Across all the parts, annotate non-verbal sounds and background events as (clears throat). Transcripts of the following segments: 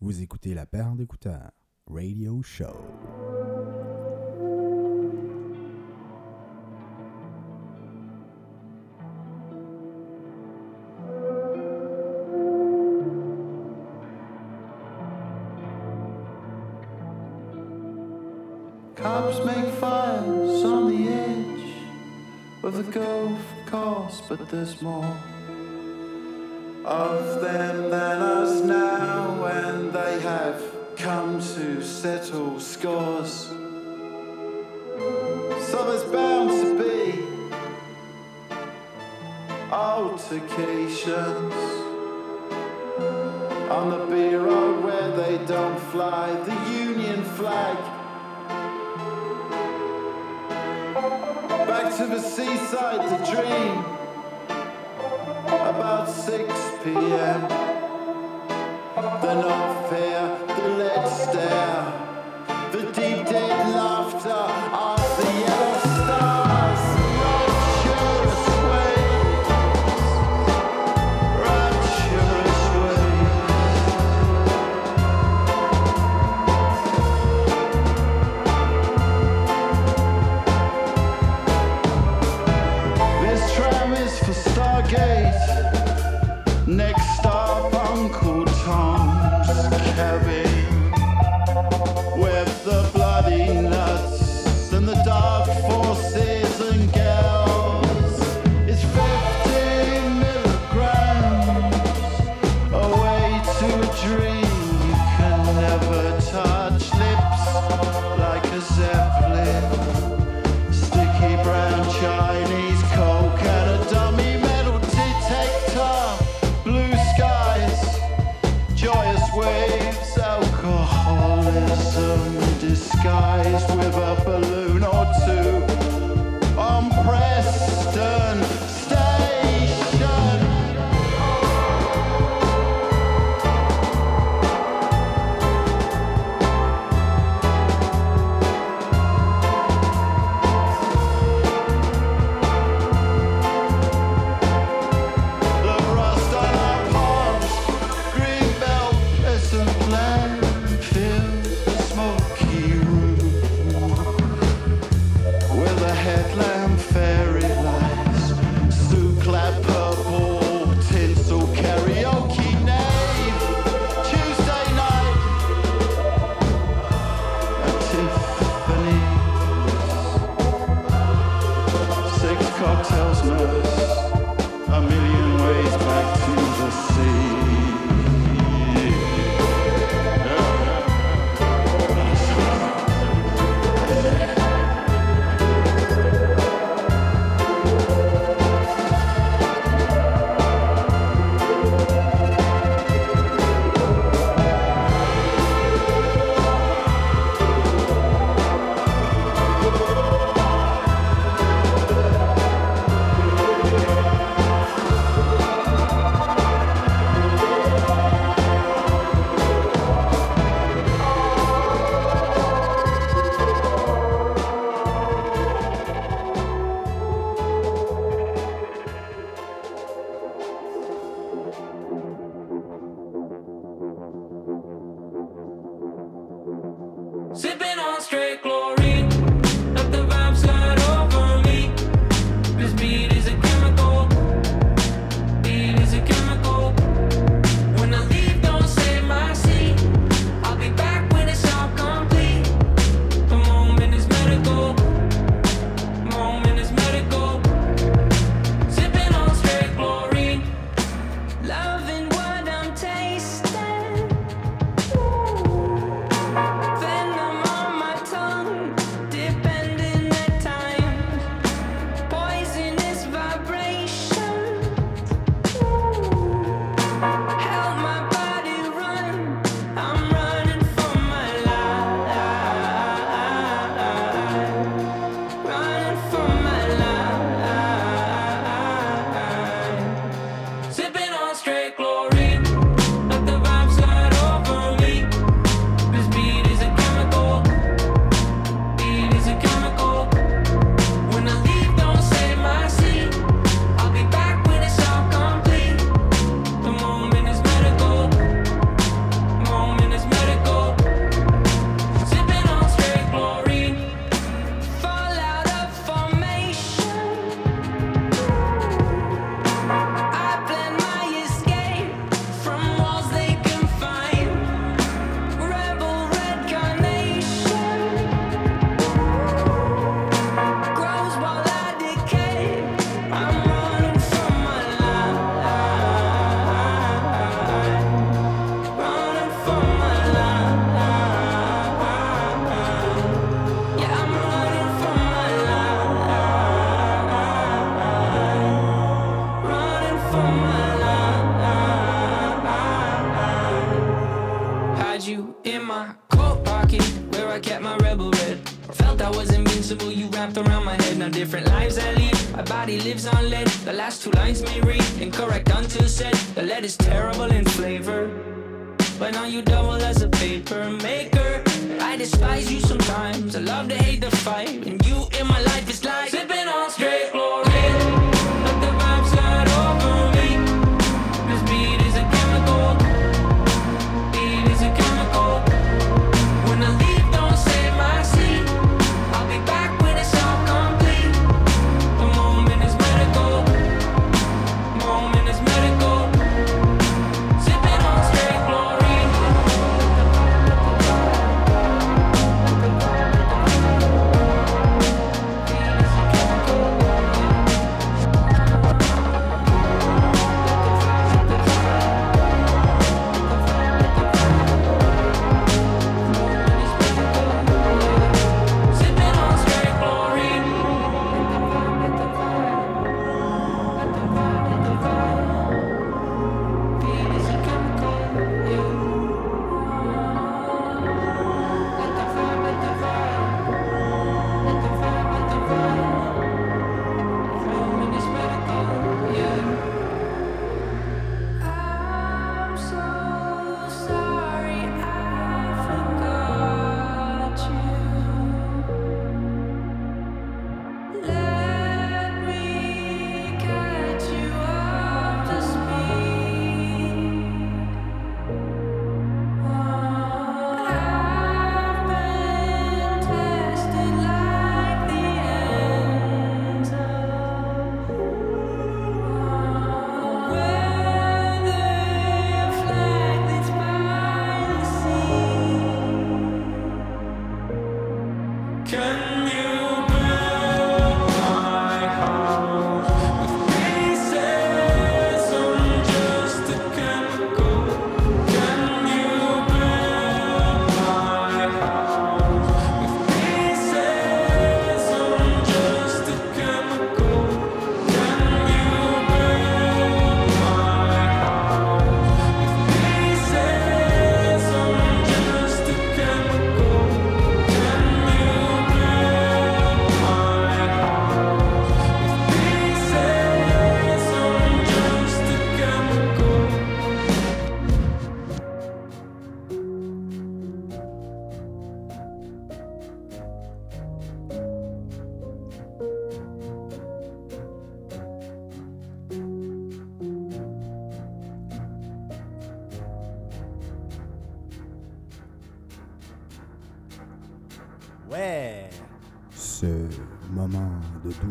Vous écoutez la paire d'écouteurs, Radio Show. Cops make fires on the edge of the Gulf Coast, but there's more of them settle scores. So there's bound to be altercations on the B road where they don't fly the Union flag. Back to the seaside to dream about 6 p.m.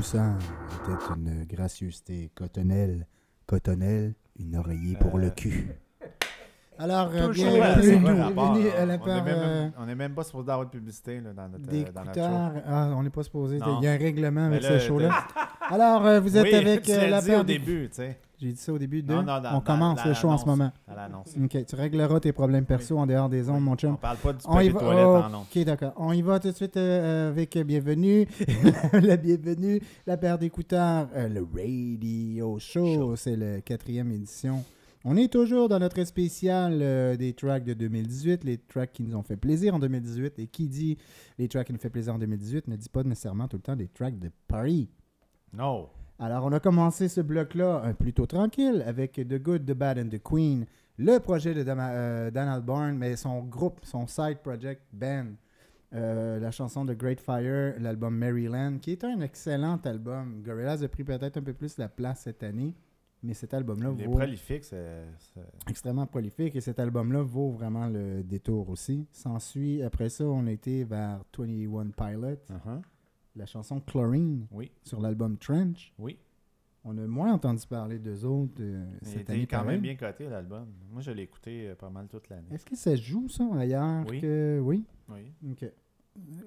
douceur était une gracieuseté cotonnelle. Cotonnelle, une oreiller pour le cul. Alors, euh, bienvenue, à- à là? la on, part est même, euh, on même pas supposé avoir de publicité là, dans notre, des euh, dans notre show. Ah, on n'est pas supposé. Il y a un règlement avec là, ce show-là. Alors, euh, vous êtes Oui, avec tu euh, l'as la dit paire au début, tu sais. J'ai dit ça au début de. Non, non, dans- on commence dans le show en ce moment. Ok, tu régleras tes problèmes perso en dehors des ondes, mon On chum. parle pas du On papier va. toilette oh, en ok, d'accord. On y va tout de suite euh, avec bienvenue, (laughs) la bienvenue, la paire d'écouteurs, euh, le Radio Show. C'est la quatrième édition. On est toujours dans notre spécial euh, des tracks de 2018, les tracks qui nous ont fait plaisir en 2018. Et qui dit les tracks qui nous fait plaisir en 2018 ne dit pas nécessairement tout le temps des tracks de Paris. Non. Alors, on a commencé ce bloc-là plutôt tranquille avec The Good, The Bad and The Queen, le projet de Dama- euh, Donald Byrne, mais son groupe, son side project band. Euh, la chanson de Great Fire, l'album Maryland, qui est un excellent album. Gorillaz a pris peut-être un peu plus la place cette année, mais cet album-là vaut prolifiques, c'est. c'est- extrêmement prolifique et cet album-là vaut vraiment le détour aussi. S'ensuit, après ça, on a été vers 21 Pilot, Uh-huh. La chanson Chlorine Oui, sur l'album Trench. oui. On a moins entendu parler d'eux autres euh, Il cette année quand pareil. même bien coté, l'album. Moi, je l'ai écouté euh, pas mal toute l'année. Est-ce que ça joue ça ailleurs Oui. que oui? Oui, Ok. Euh,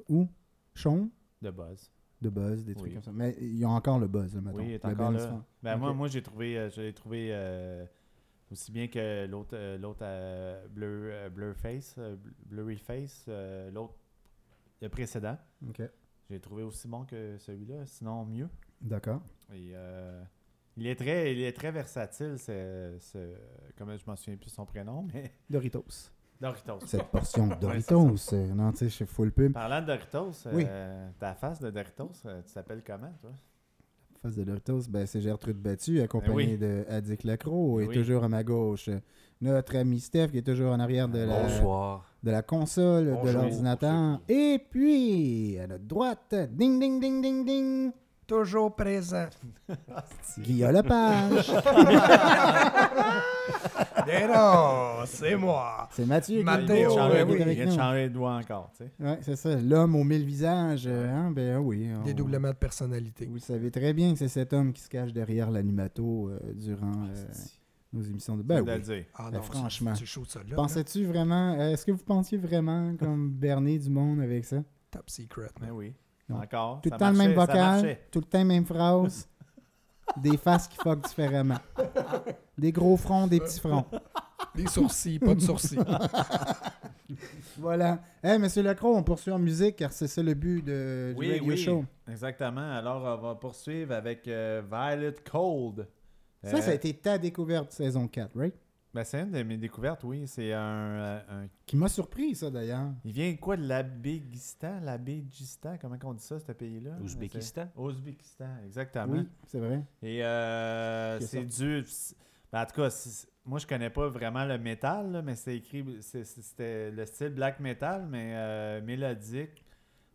Où? Sean de buzz. de buzz des trucs Oui. comme ça. Mais ils ont encore le buzz là, mettons. Oui, il est Le encore là. Ben, moi, moi j'ai trouvé, euh, je l'ai trouvé aussi bien que l'autre, l'autre euh, Blurry Face, l'autre, le précédent. Ok. J'ai trouvé aussi bon que celui-là, sinon mieux. D'accord. Et, euh, il, est très, il est très versatile, c'est, comme je m'en souviens plus son prénom, mais (laughs) Doritos. Doritos. cette portion de (laughs) Doritos. Euh, non, tu sais, je suis full pub. Parlant de Doritos, Oui. euh, ta face de Doritos, euh, tu t'appelles comment, toi? Face de Doritos, ben, c'est Gertrude Battu, accompagnée Ben oui. de Addic Lacroix, et Oui. toujours à ma gauche. Notre ami Steph, qui est toujours en arrière de la, Bonsoir. de la console, de l'ordinateur. Et puis, à notre droite, ding, ding, ding, ding, ding, Toujours présent. (laughs) Guillaume Lepage. (laughs) Mais non, c'est moi. c'est Mathieu Mathéo, il vient de changer, qui est oui, avec il vient de nous. changer de doigt encore, tu sais. Ouais, c'est ça. L'homme aux mille visages. euh, hein, ben oui. on- Dédoublement de personnalité. Vous savez très bien que c'est cet homme qui se cache derrière l'animato euh, durant euh, nos émissions de... Ben de le oui. dire. Ah Ben, non, franchement. c'est- C'est chaud ça là. là. Pensais-tu vraiment... euh, Est-ce que vous pensiez vraiment comme Bernie du monde avec ça? Top secret. Ben oui. Encore. Tout le temps le même vocal, tout le temps même phrase, (laughs) des faces qui fuck différemment. Des gros fronts, des petits fronts. Des sourcils, pas de sourcils. (laughs) Voilà. Eh, Monsieur Lacroix, on poursuit en musique car c'est ça le but de, du Oui, radio oui. show. Exactement. Alors, on va poursuivre avec euh, Violet Cold. Ça, Euh, ça a été ta découverte saison 4, right? Ben, c'est une de mes découvertes, oui. C'est un, euh, un- Qui m'a surpris, ça, d'ailleurs. Il vient quoi de l'Abégistan? L'Abégistan, comment on dit ça, ce pays-là? Ouzbékistan. Ouzbékistan, exactement. Oui, c'est vrai. Et euh, c'est du. ben, en tout cas, moi je connais pas vraiment le métal, là, mais c'est écrit. C'était le style black metal, mais euh, mélodique.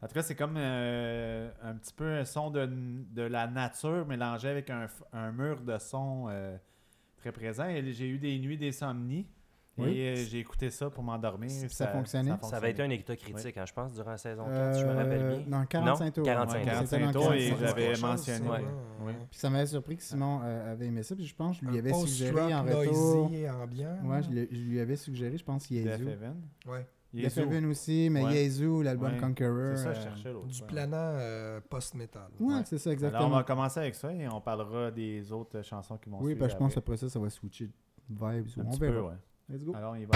En tout cas, c'est comme euh, un petit peu un son de, de la nature mélangé avec un, f- un mur de son euh, très présent. Et j'ai eu des nuits d'insomnie. Oui. Et euh, j'ai écouté ça pour m'endormir. Ça- ça fonctionnait? Ça avait été un écouteur critique, hein, je pense, durant la saison 4, je me rappelle Euh, bien. Dans 45 tours. 45 Ouais, tours. 45 C'était dans tours, et 45 j'avais mentionné. ça, ouais. ouais. Oui. Puis ça m'avait surpris que Simon euh, avait aimé ça. Puis je pense que je lui Un avais suggéré en retour. noisy et ambiant. Ouais, je, lui- je lui avais suggéré, je pense, Yezu. Heaven. Ouais. Heaven aussi, mais Ouais. Yezu, l'album Ouais. Conqueror. C'est ça, je euh, cherchais l'autre. Du planant euh, post-metal. Ouais, Ouais. c'est ça, Alors, on exactement. va commencer avec ça et on parlera des autres chansons qui vont Oui, suivre. parce que je pense après. après ça, ça va switcher de vibes. Un on petit verra. peu, ouais. Let's go. Alors, on y va.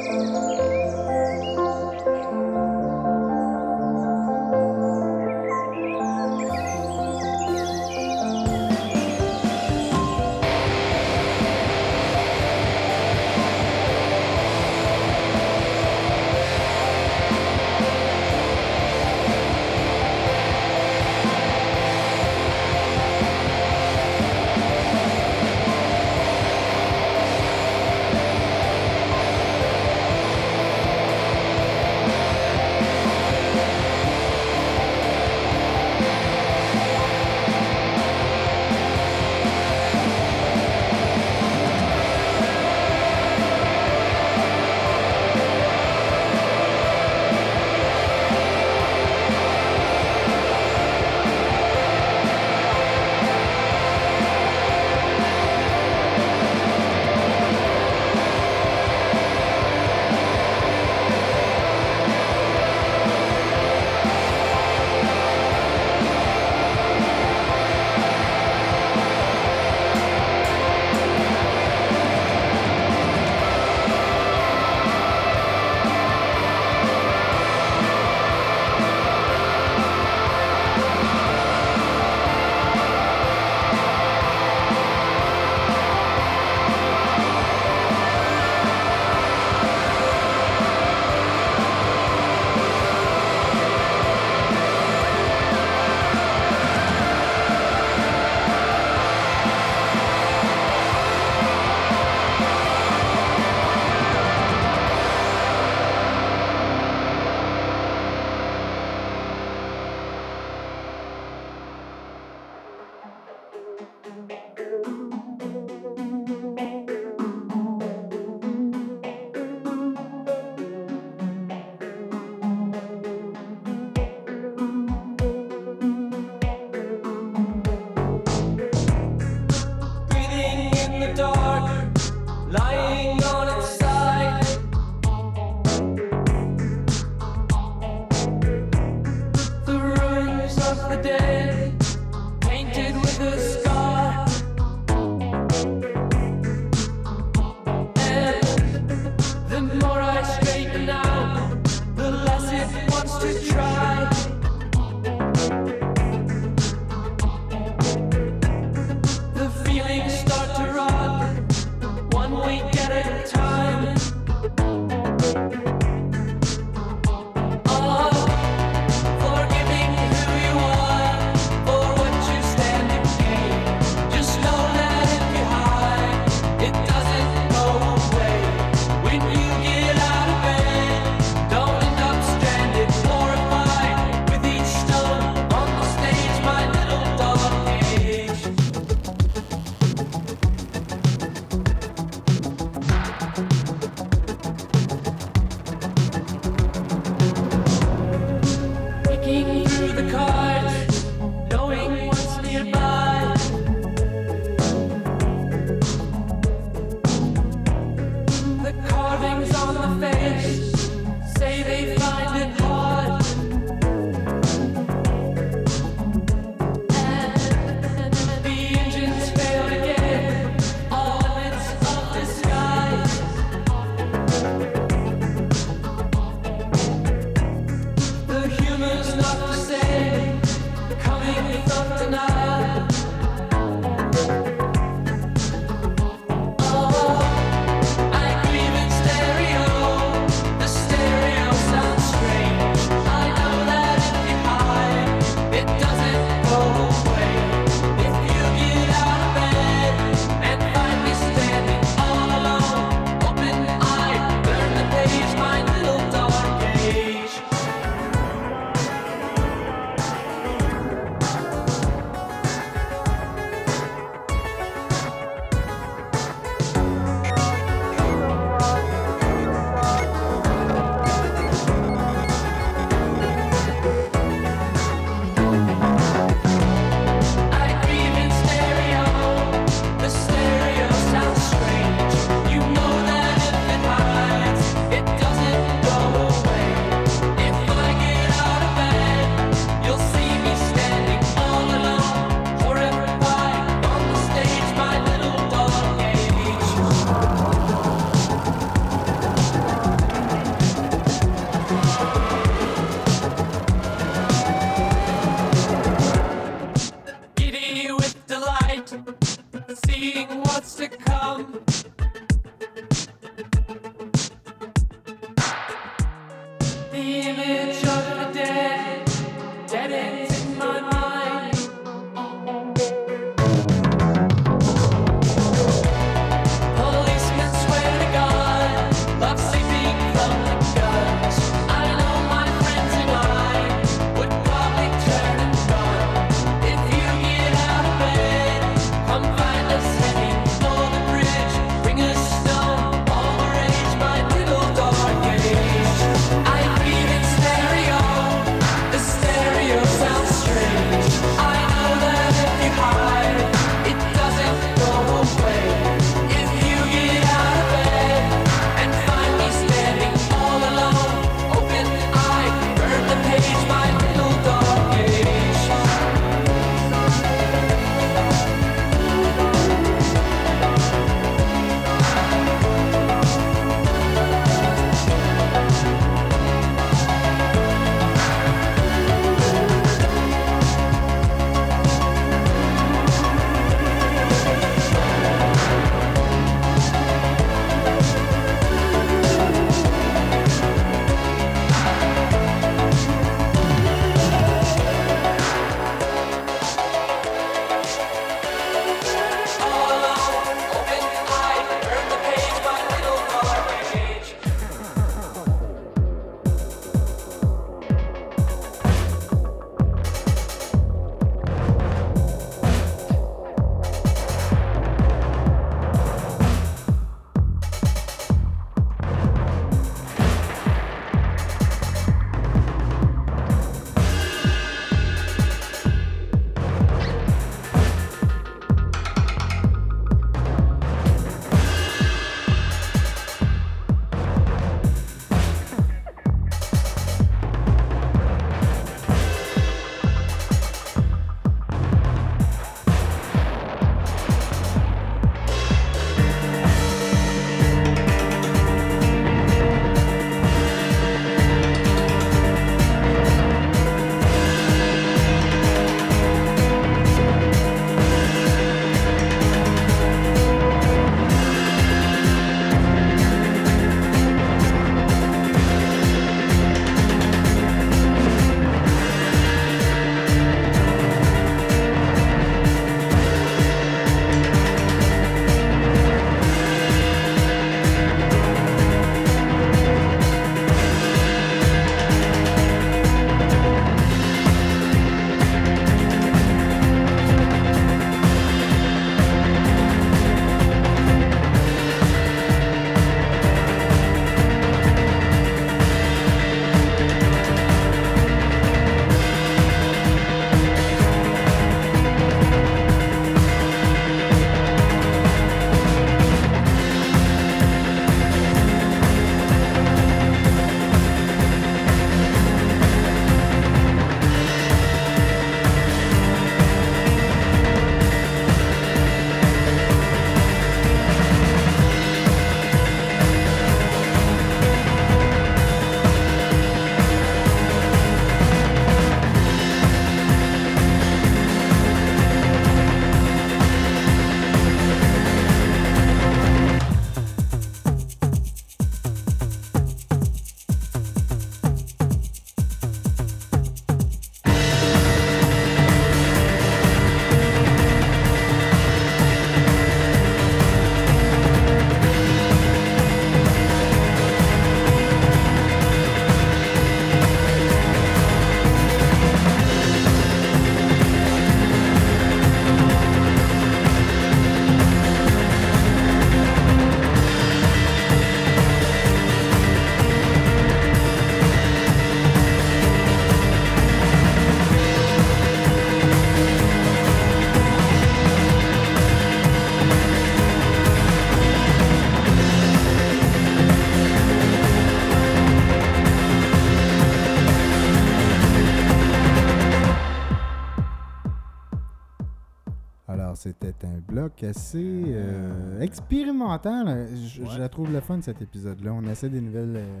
Assez euh, expérimental. Je, je la trouve le fun, cet épisode-là. On essaie des nouvelles, euh,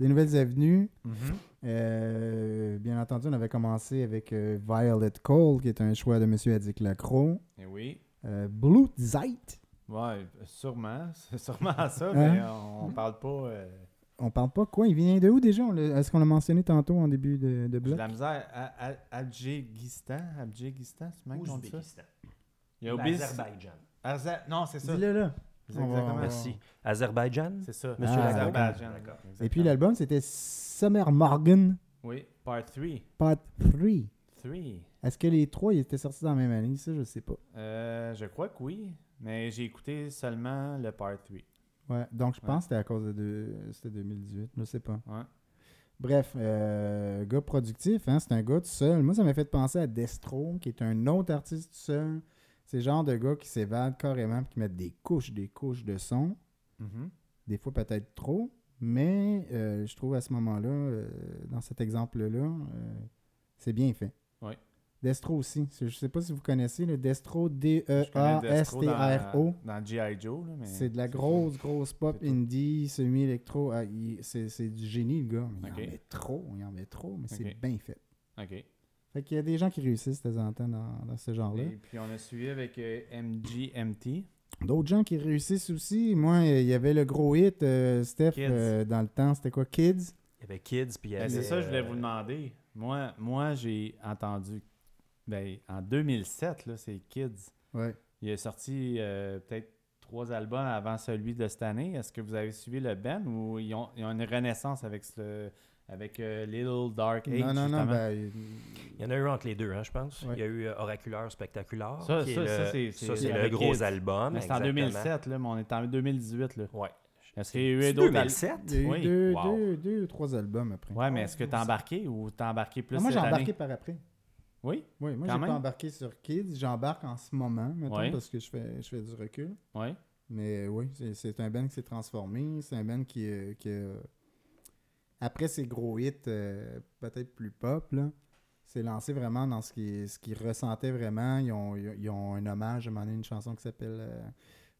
des nouvelles avenues. Mhm. Euh, bien entendu, on avait commencé avec euh, Violet Cole, qui est un choix de M. Adic Lacroix. Eh oui. Euh, Blue Zeit. Ouais, sûrement. (laughs) C'est sûrement ça, Hein? mais on, on parle pas. euh, On parle pas quoi? Il vient de où déjà? Est-ce qu'on l'a mentionné tantôt en début de, de bloc de la misère. A- A- Adjégistan Adjégistan, c'est même ça? Il y a Obiz- Azerbaïdjan. Arza- Non, c'est ça. Dis-le là. Exactement Merci. Azerbaïdjan? C'est ça. Monsieur Ah. Azerbaïdjan. D'accord. Et puis l'album, c'était Summer Morgan, Oui, part 3. Part 3. 3. Est-ce que les trois ils étaient sortis dans la même année Ça, je sais pas. Euh, je crois que oui, mais j'ai écouté seulement le part 3. Ouais, donc je Ouais. pense que c'était à cause de deux- c'était 2018, je sais pas. Ouais. Bref, euh, gars productif, hein, c'est un gars tout seul. Moi, ça m'a fait penser à Destro, qui est un autre artiste tout seul. C'est le genre de gars qui s'évade carrément et qui met des couches, des couches de son. Mhm. Des fois peut-être trop, mais euh, je trouve à ce moment-là, euh, dans cet exemple-là, euh, c'est bien fait. Oui. Destro aussi. Je sais pas si vous connaissez le Destro, Destro D-E-A-S-T-R-O. dans, dans G.I. Joe. Mais C'est de la grosse, grosse pop indie, semi-électro. Ah, c'est du génie, le gars. Il en met trop, il en met trop, mais c'est bien fait. OK. Fait qu'il y a des gens qui réussissent de temps en temps dans, dans ce genre-là. Et puis on a suivi avec euh, MGMT. D'autres gens qui réussissent aussi. Moi, il y avait le gros hit, euh, Steph, euh, dans le temps, c'était quoi, Kids? Il y avait Kids, puis il y Ben, avait... c'est ça, je voulais vous demander. Moi, moi j'ai entendu. Ben, en 2007, là, c'est Kids. Ouais. Il a sorti euh, peut-être trois albums avant celui de cette année. Est-ce que vous avez suivi le band ou ils ont, ils ont une renaissance avec ce, avec euh, Little Dark Age non, non, non, ben, Il y en a eu entre les deux, hein, je pense. Ouais. Il y a eu euh, Oracular Spectacular. Ça, qui est ça, le- ça, c'est- ça, c'est c'est le gros Kids. album. Mais c'est en exactement. 2007, là, mais on est en 2018. Là. Ouais. Est-ce qu'il y a eu d'autres al- 2007? il y a eu Oui. deux, Wow. deux, deux ou trois albums après. Ouais, mais est-ce que t'as embarqué ou t'as embarqué plus Ah, moi, j'ai embarqué par après. Oui? Oui, moi, Quand j'ai même. pas embarqué sur Kids. J'embarque en ce moment, mettons, parce que je fais, je fais du recul. Oui. Mais oui, c'est- c'est un band qui s'est transformé. C'est un band qui, euh, qui a- après ses gros hits, euh, peut-être plus pop, là, s'est lancé vraiment dans ce qu'ils ce qu'ils ressentaient vraiment. Ils ont, ils un hommage, à un moment une chanson qui s'appelle... euh,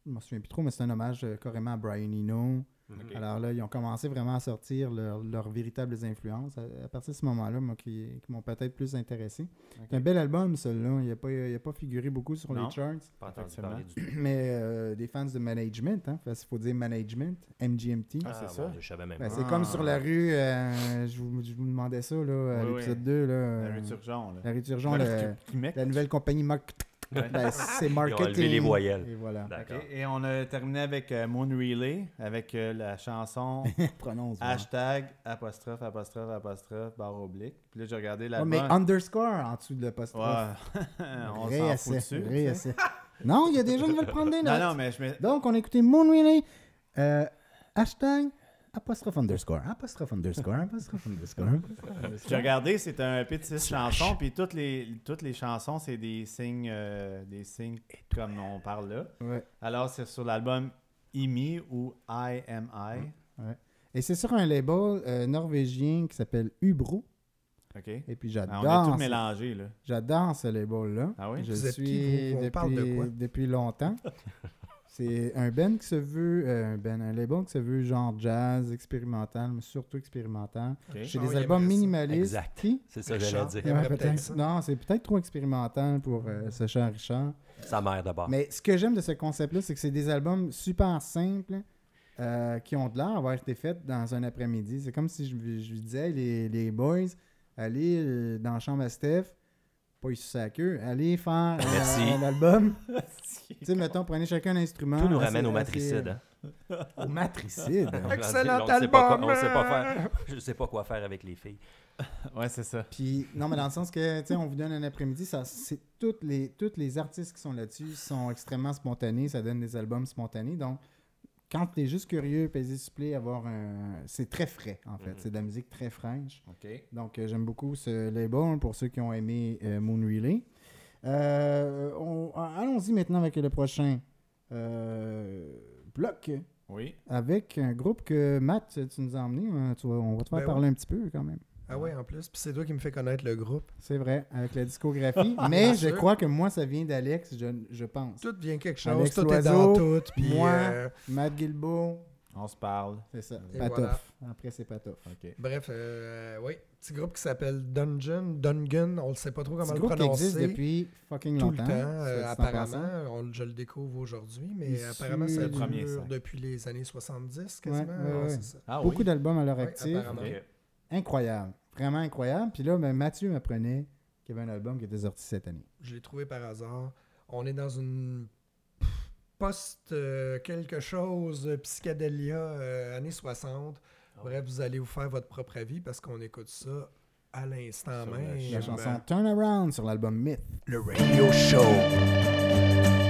je me souviens plus trop, mais c'est un hommage euh, carrément à Brian Eno. Mhm. Alors là, ils ont commencé vraiment à sortir leur- leurs véritables influences. À, à partir de ce moment-là, moi, qui, qui m'ont peut-être plus intéressé. C'est un bel album, celui-là. Il n'a pas, il a pas figuré beaucoup sur Non. les charts. Pas entendu du tout. (clears throat) Mais euh, des fans de management, hein, parce qu'il faut dire management, MGMT. Ah, c'est mon ça? Dieu, je savais même Ben, pas. c'est Ah. comme sur la rue, euh, je, vous, je vous demandais ça là, à Oui, l'épisode oui. 2. Là, La euh, rue Turgeon. Là. la rue Turgeon, (laughs) La la nouvelle compagnie Mark. Ouais. Ben, c'est Ils ont marketing. enlevé les voyelles. Et voilà. D'accord. Ok, Et on a terminé avec euh, Moon Relay, avec euh, la chanson (laughs) Prononce. hashtag apostrophe apostrophe apostrophe barre oblique. Puis là, j'ai regardé Ouais, l'album. mais underscore en dessous de l'apostrophe. Ouais. (laughs) on s'en fout dessus. (laughs) non, il y a des gens qui veulent prendre des notes. Non, non, mais je mets. Donc, on a écouté Moon Relay. Euh, hashtag apostrophe underscore. Apostrophe underscore. Apostrophe underscore. J'ai regardé, c'est un six chansons, puis toutes les, toutes les chansons, c'est des signes, euh, des signes comme on parle là. Ouais. Alors, c'est sur l'album IMI ou IMI. Et c'est sur un label euh, norvégien qui s'appelle Ubro. OK? Et puis Ah, on est j'adore. tout mélangé, là. J'adore ce label-là. Ah oui? Je Vous êtes suis qui, vous? On depuis, parle de quoi? depuis longtemps. (laughs) C'est un band qui se veut, euh, un, band, un label qui se veut genre jazz, expérimental, mais surtout expérimental. OK. J'ai des oui, albums minimalistes. Exact. Qui? C'est ça que Richard. j'allais dire. Ouais. Non, c'est peut-être trop expérimental pour euh, ce cher Richard. Sa mère d'abord. Mais ce que j'aime de ce concept-là, c'est que c'est des albums super simples euh, qui ont de l'air d'avoir été faits dans un après-midi. C'est comme si je, lui- je lui disais, les, les boys, allez euh, dans la chambre à Steph, pas ici sa queue, allez faire euh, un album. (laughs) (laughs) tu sais, mettons, prenez chacun un instrument. Tout nous ramène au matricide. hein. Au matricide. Excellent On album! quoi- on sait pas faire. Je sais pas quoi faire avec les filles. (laughs) Ouais, c'est ça. Puis, non, mais dans le sens que, tu sais, on vous donne un après-midi, ça, c'est toutes les, toutes les artistes qui sont là-dessus sont extrêmement spontanés, ça donne des albums spontanés. Donc, quand tu es juste curieux, paiser supplé, avoir un. C'est très frais, en fait. Mhm. C'est de la musique très fraîche. OK. Donc, euh, j'aime beaucoup ce label pour ceux qui ont aimé euh, Moon Relay. Euh, on- Allons-y maintenant avec le prochain euh, bloc. Oui. Avec un groupe que Matt, tu nous as emmené. hein, tu on va te faire Ben parler un petit peu quand même. Ah ouais, en plus. Puis c'est toi qui me fais connaître le groupe. C'est vrai, avec la discographie. (laughs) Mais je sûr. crois que moi, ça vient d'Alex, je, je pense. Tout vient quelque chose. Alex tout Loiseau, est dans tout. Puis, moi. euh, Matt Guilbeault, On se parle. c'est ça. Et Patoff. voilà. Après, c'est Patoff. OK. bref, euh, oui. Petit groupe qui s'appelle Dungeon. Dungeon, on ne sait pas trop comment le groupe qui existe depuis fucking tout longtemps. le temps, euh, apparemment. On, je le découvre aujourd'hui, mais Issu apparemment, ça du premier dure sac. depuis les années 70, Ouais, quasiment. ouais, Ouais, ouais. c'est ça. Ah Beaucoup oui. d'albums à leur Ouais, actif. incroyable. Vraiment incroyable. Puis là, ben, Mathieu m'apprenait qu'il y avait un album qui était sorti cette année. Je l'ai trouvé par hasard. On est dans une post euh, quelque chose euh, psychédélia euh, années 60. Ah Bref, vous allez vous faire votre propre avis parce qu'on écoute ça à l'instant même. La chanson Turn Around sur l'album Myth. Le Radio Show.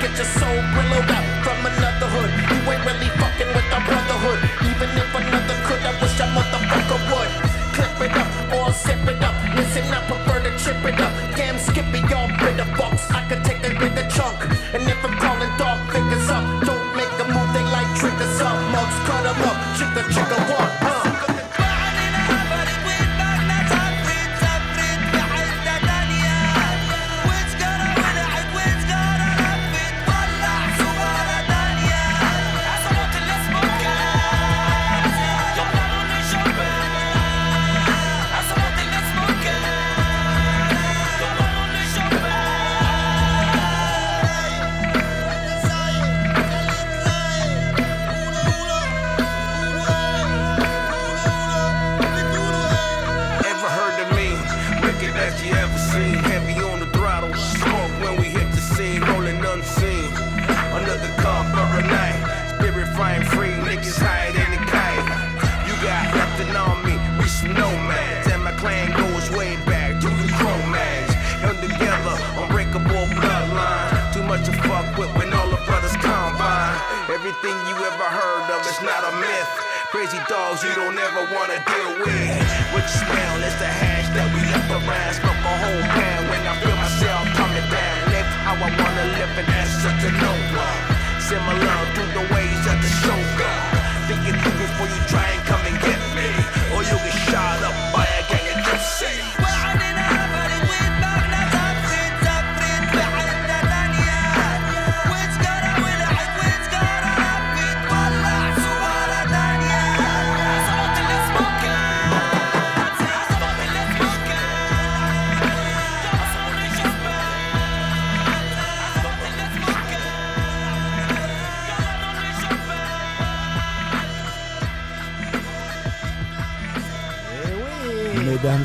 Get your soul willowed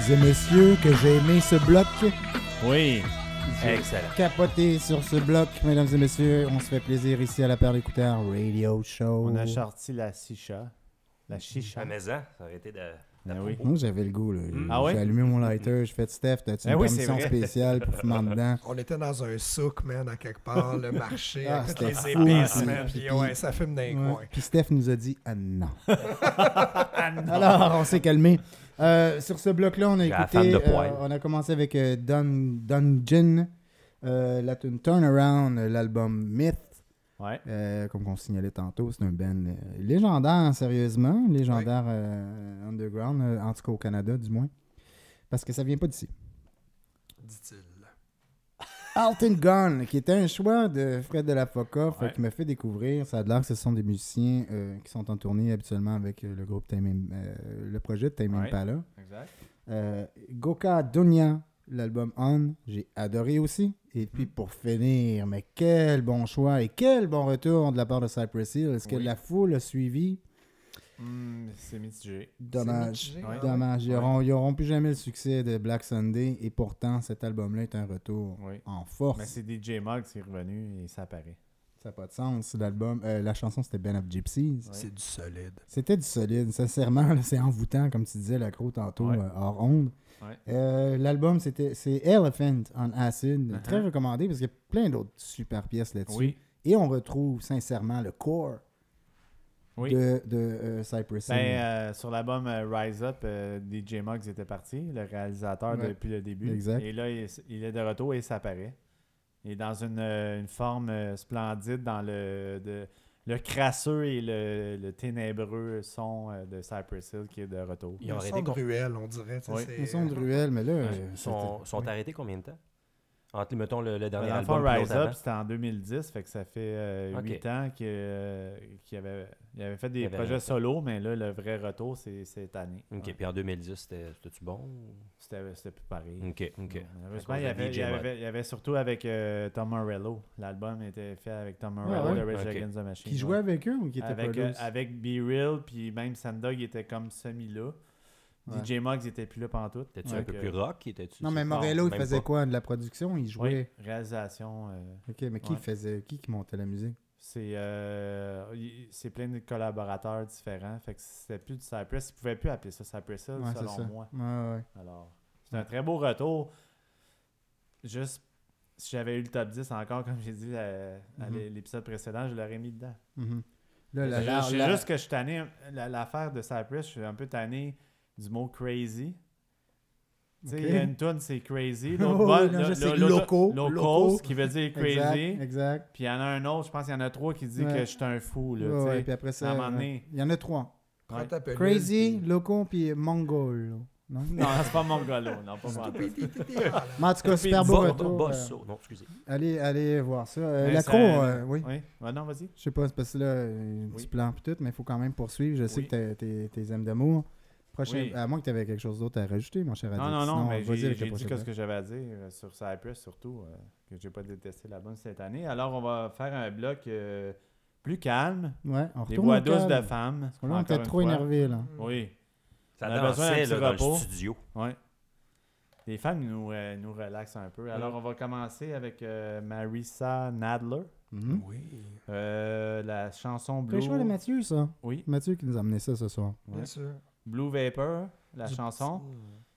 et messieurs, que j'ai aimé ce bloc. Oui. Excellent. Capoté sur ce bloc, mesdames et messieurs. On se fait plaisir ici à la Paire d'écouteurs Radio Show. On a sorti la chicha. La chicha. À maison, ça aurait été de. Ah oui. Moi, j'avais le goût. Là. Ah ouais? J'ai allumé mon lighter, j'ai fait Steph, t'as-tu Ah une oui, permission spéciale pour fumer dedans? (laughs) On était dans un souk, man, à quelque part, le marché, Ah, avec toutes les épices, puis- man. puis- Puis ouais, ça fume dans les Ouais. coins. Puis Steph nous a dit (laughs) ah non. Alors, on s'est calmé. Euh, sur ce bloc-là, on a la écouté. femme de euh, on a commencé avec euh, Dun- Dungeon, euh, la tune Turnaround, l'album Myth. Ouais. Euh, comme on signalait tantôt, c'est un band euh, légendaire, sérieusement. Légendaire euh, underground, euh, en tout cas au Canada, du moins. Parce que ça vient pas d'ici. Dit-il. Alton Gun, qui était un choix de Fred de la Foca, Ouais. qui m'a fait découvrir. Ça a l'air que ce sont des musiciens euh, qui sont en tournée habituellement avec euh, le groupe euh, le projet de Tame Ouais. Impala. Exact. Euh, Goka Dunya, l'album On, j'ai adoré aussi. Et puis Mm. pour finir, mais quel bon choix et quel bon retour de la part de Cypress Hill. Est-ce que Oui. la foule a suivi? Hmm, c'est mitigé. Dommage. mitigé, ouais. Dommage. Ils Ouais. auront, ils auront plus jamais le succès de Black Sunday et pourtant cet album-là est un retour Oui. en force. Mais c'est DJ Muggs qui est revenu et ça apparaît. Ça n'a pas de sens. L'album, euh, la chanson, c'était Ben of Gypsies. C'est du solide. C'était du solide. Sincèrement, c'est envoûtant, comme tu disais, la croûte tantôt, euh, hors onde. Ouais. Euh, L'album, c'était c'est Elephant on Acid. Uh-huh. Très recommandé parce qu'il y a plein d'autres super pièces là-dessus. Oui. Et on retrouve sincèrement le core Oui. de, de euh, Cypress Hill. Ben, euh, sur l'album euh, Rise Up, euh, DJ Muggs était parti, le réalisateur Ouais. depuis le début. Exact. Et là, il, il est de retour et ça apparaît. Il est dans une, une forme splendide dans le, de- le crasseux et le, le ténébreux son de Cypress Hill qui est de retour. Ils ont Un arrêté son de ruelle, on dirait. Oui. Ils sont de ruelle, mais là. euh, Ils sont, sont oui. arrêtés combien de temps? Entre, mettons, le, le Ben, dernier dans album Rise Up, c'était en 2010, fait que ça fait Ok. 8 ans qu'il euh, qu'il avait, il avait fait des avait projets solo, mais là, le vrai retour, c'est cette année. Ok, Ouais. puis en 2010, c'était- c'était-tu bon? C'était c'était plus pareil. Ok, ok. Cause il y, avait, il, avait, il avait surtout avec euh, Tom Morello. L'album était fait avec Tom Morello ouais? de Rage Ok. Against the Machine. Qui jouait ouais. avec eux ou qui était avec, euh, avec Be Real, puis même Sandog il était comme semi-là. Ouais. DJ Muggs il était plus là pantoute. T'es-tu un Donc, peu euh, plus rock? Non, mais Morello, il faisait pas. quoi De la production? Il Oui, jouait. réalisation. euh, Ok, mais qui Ouais. faisait Qui qui montait la musique? C'est euh, c'est plein de collaborateurs différents. Fait que c'était plus du Cypress. Ils pouvaient plus appeler ça Cypress Hill, Ouais, c'est selon ça. moi. Ouais, ouais. Alors, c'est un très beau retour. Juste, si j'avais eu le top 10 encore, (laughs) comme j'ai dit à, à Mhm. l'é- l'épisode précédent, je l'aurais mis dedans. Mhm. Là, C'est la- juste- la- c'est la- juste que je suis tanné. la- L'affaire de Cypress, je suis un peu tanné du mot crazy. Tu sais, Ok. il y a une tune, c'est crazy. (laughs) Oh, L'autre non, le- le- l'autre- loco, loco. qui veut dire (laughs) crazy. Exact, exact. Puis il y en a un autre, je pense qu'il y en a trois qui Ouais. que je suis un fou. Là, Ouais, ouais, puis après ça, à un moment ouais. donné- il y en a trois. Crazy, puis- Loco, puis Mongol. Non? Non, c'est pas Mongolo. Non, pas. (laughs) Mais en tout cas, super beau Bo- retour. Euh, Bosso. Non, excusez. allez, allez voir ça. Euh, ça- euh, oui. Oui. Non, vas-y. Je sais pas, c'est parce que là, Oui. du plan puis tout, mais il faut quand même poursuivre. Je sais Oui. que tes aimes d'amour. Prochain. À moins que tu avais quelque chose d'autre à rajouter, mon cher Adil. Non, non, non, Sinon, mais j'ai dit que ce que j'avais à dire euh, sur Cypress, surtout, euh, que j'ai pas détesté la bonne cette année. Alors, on va faire un bloc euh, plus calme. Ouais, on Des voix douces de femmes. Parce que là, était trop énervé, là. Mm. Oui. Ça on a besoin d'un repos. Le studio. Ouais. Les femmes nous, euh, nous relaxent un peu. Alors, mm. on va commencer avec Marissa Nadler. Mm-hmm. Oui. la chanson bleue. C'est le de Mathieu, ça. Oui. Mathieu qui nous a amené ça ce soir. Bien sûr. Blue Vapor, la chanson,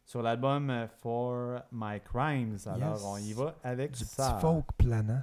sur l'album euh, For My Crimes. Alors, on y va avec du ça. Petit folk planant.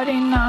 Friday night.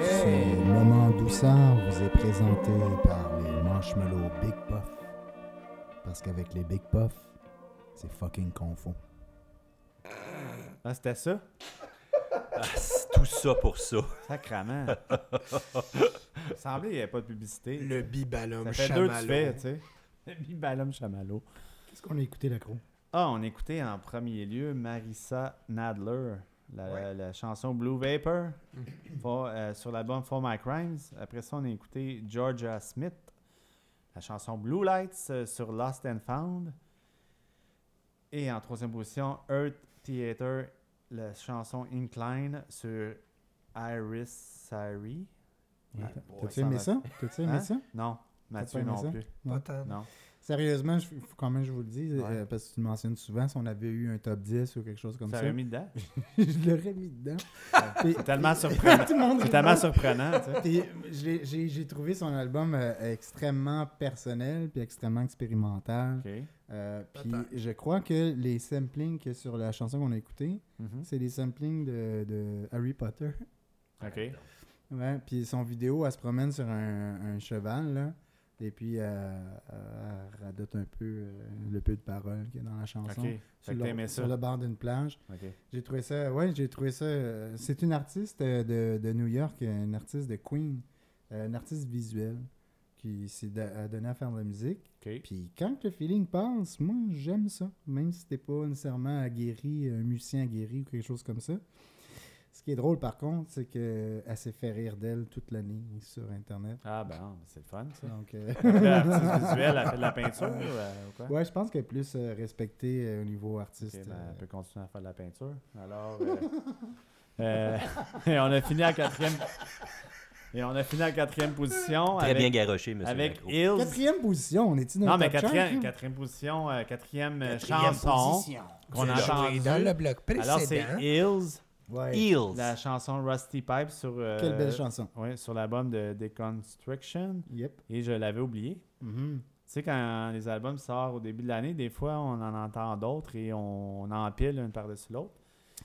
C'est Moment douceur vous est présenté par les Marshmallow Big Puff. Parce qu'avec les Big Puff, c'est fucking confond. Ah, c'était ça? Ah, c'est tout ça pour ça. Sacrament. Il (laughs) semblait qu'il n'y avait pas de publicité. Le bibalum Ça fait deux tu chamallow. fais, tu sais. Le bibalum chamallow. Qu'est-ce qu'on a écouté, la croix? Ah, on écoutait en premier lieu Marissa Nadler, la, Ouais. la chanson Blue Vapor for- euh, sur l'album For My Crimes. Après ça, on a écouté Georgia Smith, la chanson Blue Lights euh, sur Lost and Found. Et en troisième position, Earth Theater, la chanson Incline sur Iris Sari. Ouais. T'as-tu aimé va- ça? T'as-tu aimé Hein? ça? Non, Mathieu non ça? plus. Pas tant. Non. Sérieusement, il faut quand même que je vous le dise, Ouais. euh, parce que tu le mentionnes souvent, si on avait eu un top 10 ou quelque chose comme Ça ça, aurait mis dedans. (laughs) je l'aurais mis dedans. C'est tellement surprenant. (laughs) C'est tellement surprenant, j'ai- trouvé son album euh, extrêmement personnel puis extrêmement expérimental. Euh, puis je crois que les samplings que sur la chanson qu'on a écoutée, Mhm. c'est des samplings de, de Harry Potter. Ok. Ouais, puis son vidéo, elle se promène sur un, un cheval, là. Et puis, euh, euh, elle radote un peu euh, le peu de paroles qu'il y a dans la chanson. Sur, le, sur le bord d'une plage. J'ai trouvé ça, ouais, j'ai trouvé ça. c'est une artiste de, de New York, une artiste de Queen, une artiste visuelle qui s'est donné à faire de la musique. Ok. Puis quand le feeling passe, moi j'aime ça, même si t'es pas nécessairement aguerri, un musicien aguerri ou quelque chose comme ça. Ce qui est drôle par contre, c'est qu'elle s'est fait rire d'elle toute l'année sur Internet. Ah ben, c'est le fun, ça. Donc, euh, elle fait (laughs) de la peinture ou, euh, ou quoi? ouais, je pense qu'elle est plus euh, respectée euh, au niveau artiste. ben, elle peut continuer à faire de la peinture. Alors, euh, euh, (laughs) et on a fini en quatrième. Et on a fini en quatrième position. Très avec, bien garoché, monsieur. Avec. Hills. Quatrième position, on est-tu dans Non, mais quatrième, hein? quatrième position, euh, quatrième, Quatrième chanson qu'on a J'ai joué entendue. dans le bloc Alors, c'est. Hills, Ouais. La chanson Rusty Pipe sur, euh, Quelle belle chanson. ouais, sur l'album de Deconstruction. Yep. Et je l'avais oublié. Mhm. Tu sais, quand les albums sortent au début de l'année, des fois, on en entend d'autres et on, on empile une par-dessus l'autre.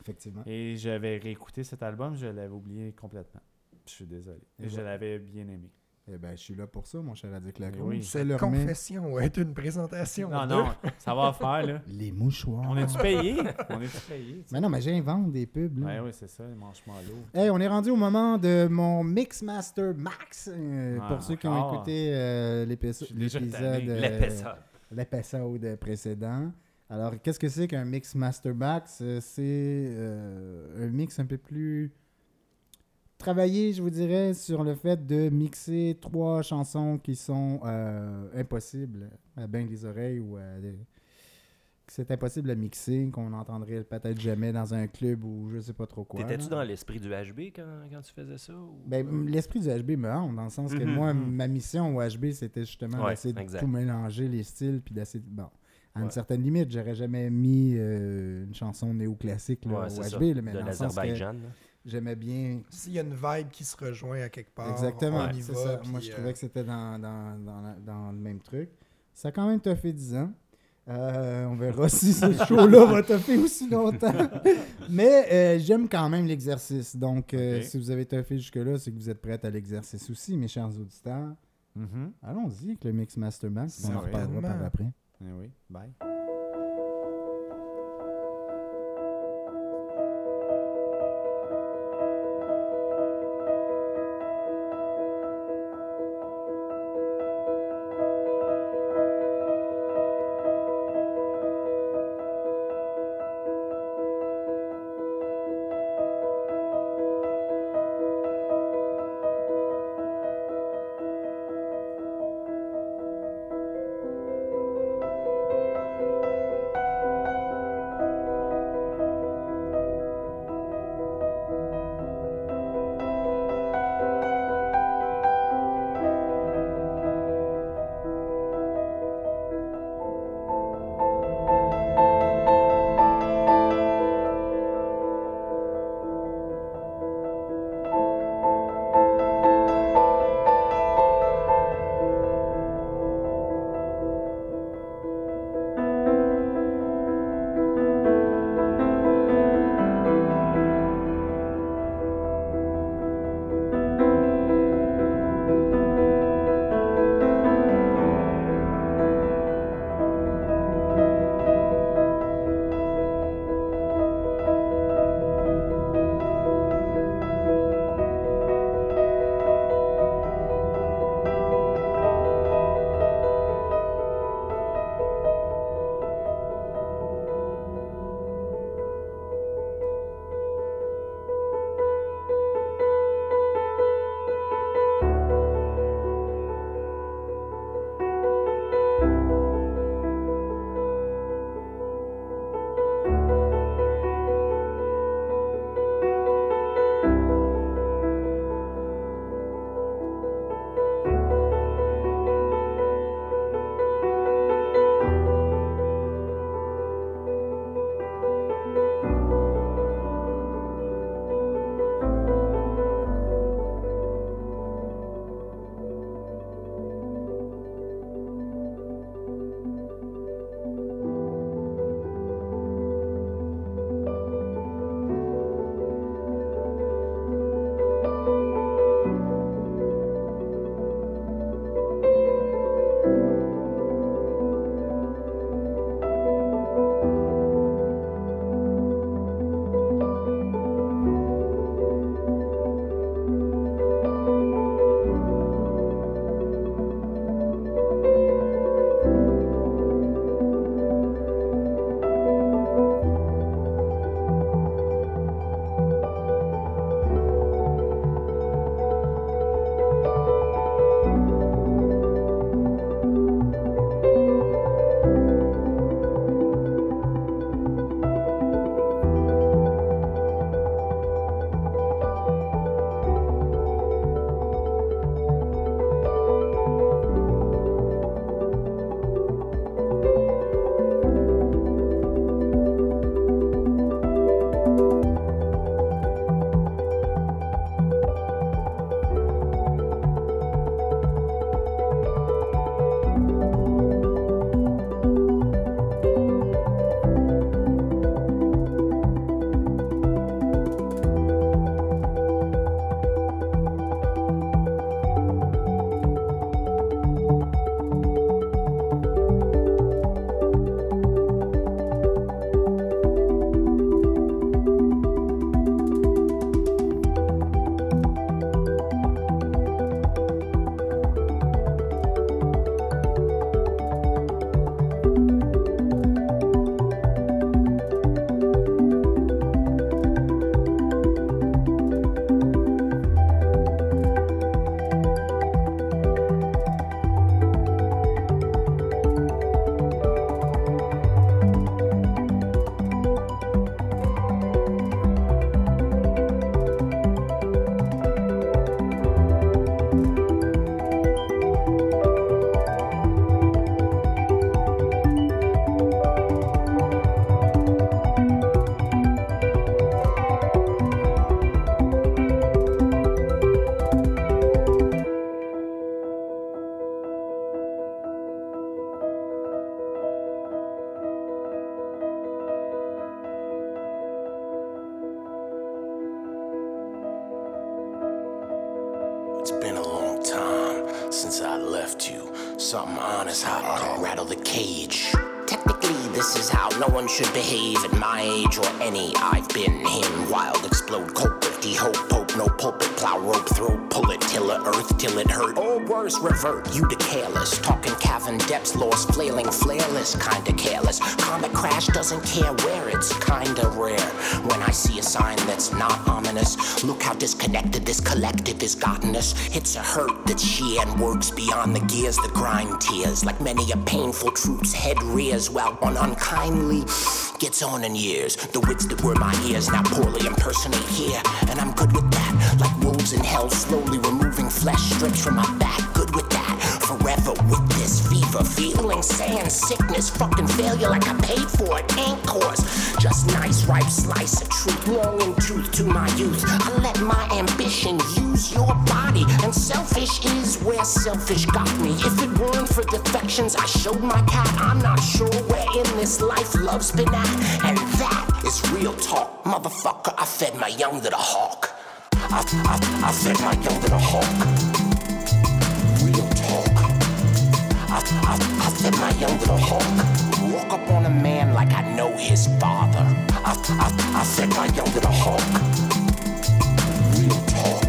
Effectivement. Et j'avais réécouté cet album, je l'avais oublié complètement. Je suis désolé. Et Et je voilà. l'avais bien aimé. Eh ben, je suis là pour ça, mon cher Radic Lacroix. oui. C'est leur main. Confession est une présentation. Non, non, ça va faire, là. (laughs) Les mouchoirs. On est-tu payé? On est-tu payé? Mais non, mais j'invente des pubs. là. Ouais, oui, c'est ça, les marshmallows. Hey, on est rendu au moment de mon Mixmaster Max. euh, Ah, pour ceux qui ont écouté euh, l'épisode euh, L'épaisseur. l'épisode précédent. Alors, qu'est-ce que c'est qu'un Mixmaster Max? Euh, C'est euh, un mix un peu plus travaillé, je vous dirais, sur le fait de mixer trois chansons qui sont euh, impossibles à bien des oreilles ou à des- c'est impossible à mixer, qu'on n'entendrait peut-être jamais dans un club ou je sais pas trop quoi. T'étais-tu dans l'esprit du HB quand, quand tu faisais ça? ou- Ben, m- l'esprit du HB me hante, dans le sens que Mhm, moi, mhm. ma mission au HB, c'était justement Ouais, d'essayer de exact. tout mélanger les styles, puis d'essayer de... Bon, à une Ouais. certaine limite, j'aurais jamais mis euh, une chanson néoclassique là, Ouais, au HB, là, mais de dans le sens que l'Azerbaïdjan. J'aimais bien... S'il y a une vibe qui se rejoint à quelque part, Exactement, on y c'est va. ça. Moi, je euh, trouvais que c'était dans, dans, dans, la- dans le même truc. Ça a quand même fait 10 ans. Euh, on verra (laughs) si ce show-là va toffer aussi longtemps. (laughs) Mais euh, j'aime quand même l'exercice. Donc, euh, si vous avez toffé jusque-là, c'est que vous êtes prêts à l'exercice aussi, mes chers auditeurs. Mhm. Allons-y avec le Mix Master Max. On en reparlera par après. Eh oui, bye. Revert, you to careless. Talking cavern depths, lost, flailing, flairless, kinda careless. Comet crash doesn't care where it's kinda rare. When I see a sign that's not ominous, look how disconnected this collective has gotten us. It's a hurt that sheer and works beyond the gears that grind tears. Like many a painful troop's head rears while one unkindly gets on in years. The wits that were my ears now poorly impersonate here, and I'm good with that. Like wolves in hell, slowly removing flesh strips from my back. Fever, feeling saying sickness, fucking failure like I paid for it. Ain't course, just nice ripe slice of truth, longing truth to my youth. I let my ambition use your body, and selfish is where selfish got me. If it weren't for defections, I showed my cat. I'm not sure where in this life love's been at, and that is real talk, motherfucker. I fed my young to the hawk. I, I, I fed my young to the hawk. I, I, I fed my young the hawk. Walk up on a man like I know his father. I, I, I fed my young the hawk. Real talk.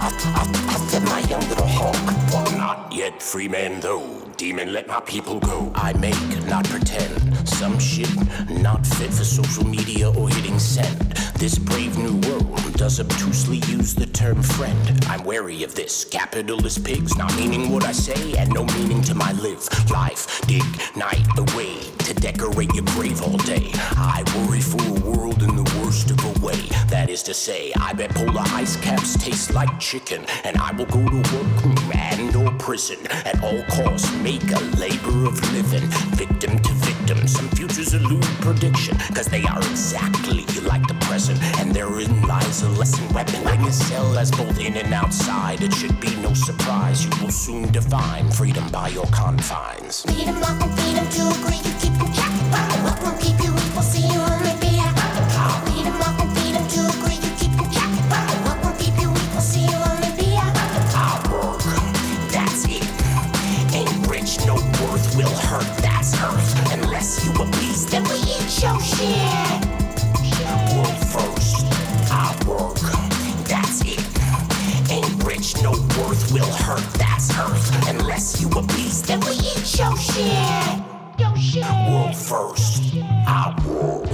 I, I, I fed my the hawk. Well, not yet free man though. Demon, let my people go. I make, not pretend. Some shit not fit for social media or hitting send. This brave new world does obtusely use the term friend. I'm wary of this. Capitalist pigs, not meaning what I say, and no meaning to my live life. Dig night away to decorate your grave all day. I worry for a world in the worst of a way. That is to say, I bet polar ice caps taste like chicken, and I will go to work and or prison at all costs. Make a labor of living, victim to victim. Some futures elude prediction, cause they are exactly like the present, and therein lies a lesson weapon. Ring is cell as both in and outside. It should be no surprise. You will soon define freedom by your confines. 'em up and feed 'em to agree you keep 'em captive. What shit. Shit. World first, I work.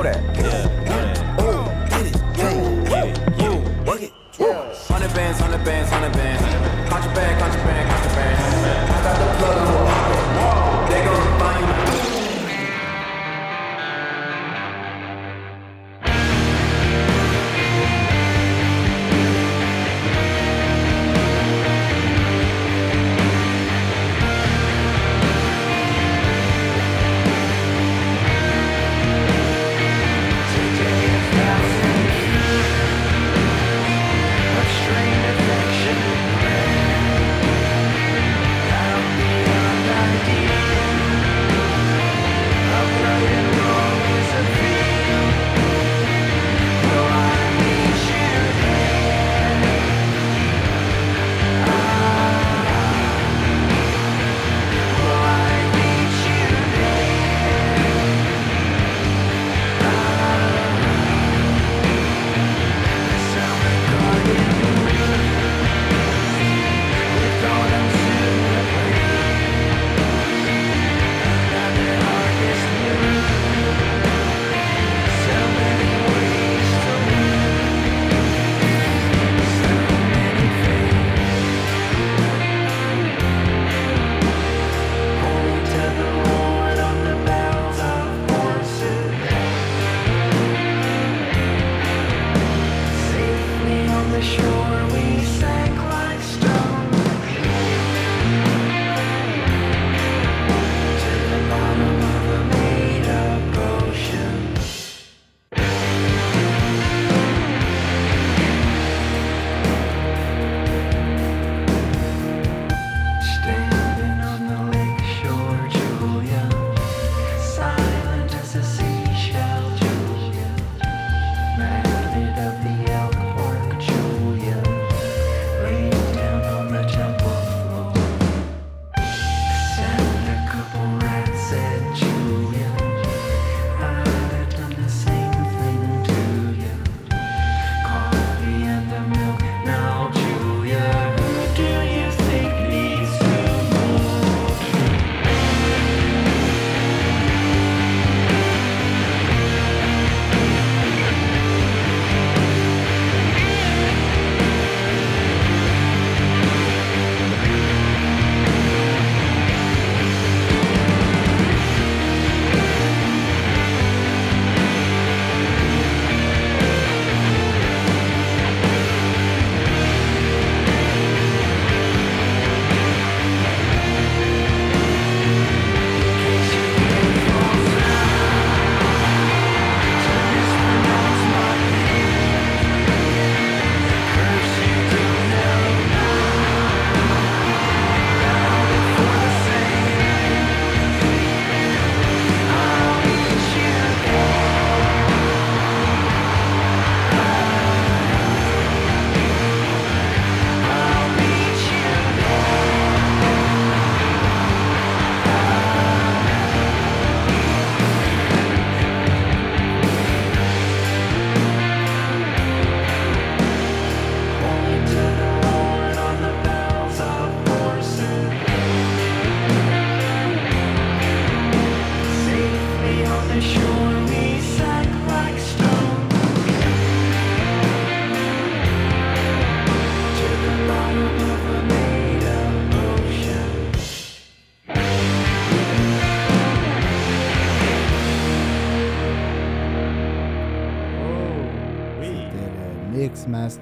Know that. Yeah. Ooh, get it. Yeah. Yeah. Work it. Hundred bands, hundred bands, hundred bands. Contraband, contraband, contraband. I got the plug.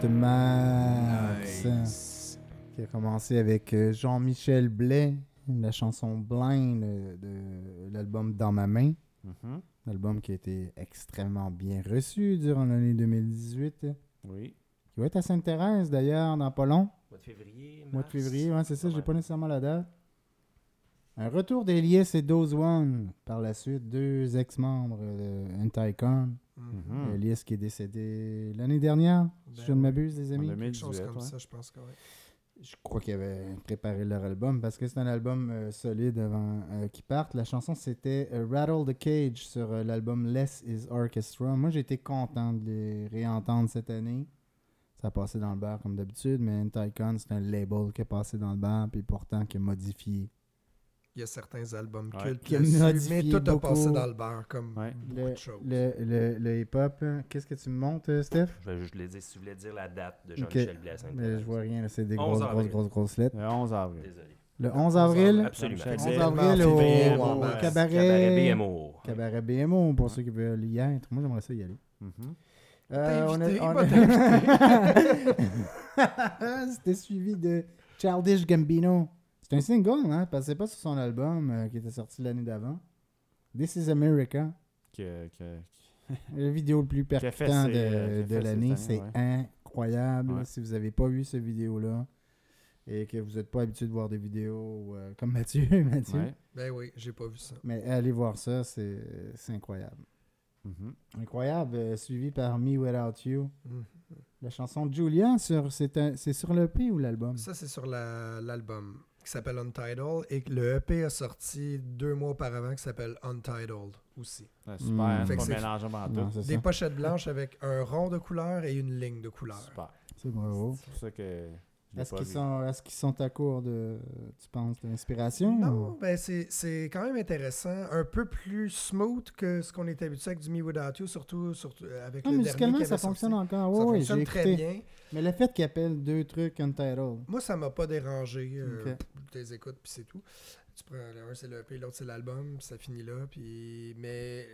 Max. Qui a commencé avec euh, Jean-Michel Blais, la chanson Blind euh, de l'album Dans ma main. Mhm. L'album qui a été extrêmement bien reçu durant l'année 2018. Oui. Qui va être à Sainte-Thérèse d'ailleurs, dans pas long. Mois de février. Mois de février, ouais, c'est ça, j'ai pas nécessairement la date. Un retour d'Elias et Dose One par la suite, deux ex-membres de Anticon. Mhm. Elias qui est décédé l'année dernière, si Ben je ne m'abuse, les amis? En Quelque chose 2018, comme ouais. ça, je pense que oui. Je crois qu'ils avaient préparé leur album parce que c'est un album euh, solide avant euh, qu'ils partent. La chanson c'était euh, Rattle the Cage sur euh, l'album Less is Orchestra. Moi j'ai été content de les réentendre cette année. Ça a passé dans le bar comme d'habitude, mais Anticon c'est un label qui est passé dans le bar puis pourtant qui est modifié. Il y a certains albums Ouais. cultes Qui mais tout a passé beaucoup. dans le bar, comme Ouais. beaucoup Le, de choses. le, le- le hip-hop, hein, qu'est-ce que tu me montres, euh, Steph? Je vais juste le dire si tu voulais dire la date de. Jean-Michel à Mais je vois rien, là, c'est des 11 grosses, grosses, grosses, grosses lettres. Le 11 avril. Désolé. Le 11 avril, Absolument. Le 11 Michel avril au, février, au ouais. cabaret. Cabaret BMO. Cabaret BMO, pour ceux qui veulent y être. Moi, j'aimerais ça y aller. Mhm. Euh, on a- (laughs) C'était suivi de Childish Gambino. C'est un single, hein? Passait pas sur son album euh, qui était sorti l'année d'avant. This is America. Que- que- Le vidéo le plus percutant de, euh, de l'année. C'est incroyable. Ouais. Si vous n'avez pas vu cette vidéo-là et que vous n'êtes pas habitué de voir des vidéos euh, comme Mathieu, (laughs) Mathieu. Ouais. Ben oui, j'ai pas vu ça. Mais allez voir ça, c'est c'est incroyable. Mhm. Incroyable, euh, suivi par Me Without You. Mhm. La chanson Julia, sur, c'est c'est sur l'EP ou l'album? Ça, c'est sur la- l'album qui s'appelle Untitled et que le EP a sorti deux mois auparavant qui s'appelle Untitled aussi. Ouais, super, Mm. hein, pas en Non, Des ça. pochettes blanches avec un rond de couleur et une ligne de couleur. Super. C'est bravo. C'est pour ça que Est-ce qu'ils sont, est-ce qu'ils sont à court de, tu penses, d'inspiration? Non, ou- ben c'est c'est quand même intéressant. Un peu plus smooth que ce qu'on est habitué avec du Me Without You, surtout, surtout euh, avec Ah, le dernier musicalement, ça fonctionne sorti. encore. Ça Oui, oui, fonctionne très écouté. bien. Mais le fait qu'il appelle deux trucs Untitled. Moi, ça m'a pas dérangé. Euh, les écoutes, puis c'est tout. Tu prends un, c'est le EP, l'autre, c'est l'album, puis ça finit là. Puis... Mais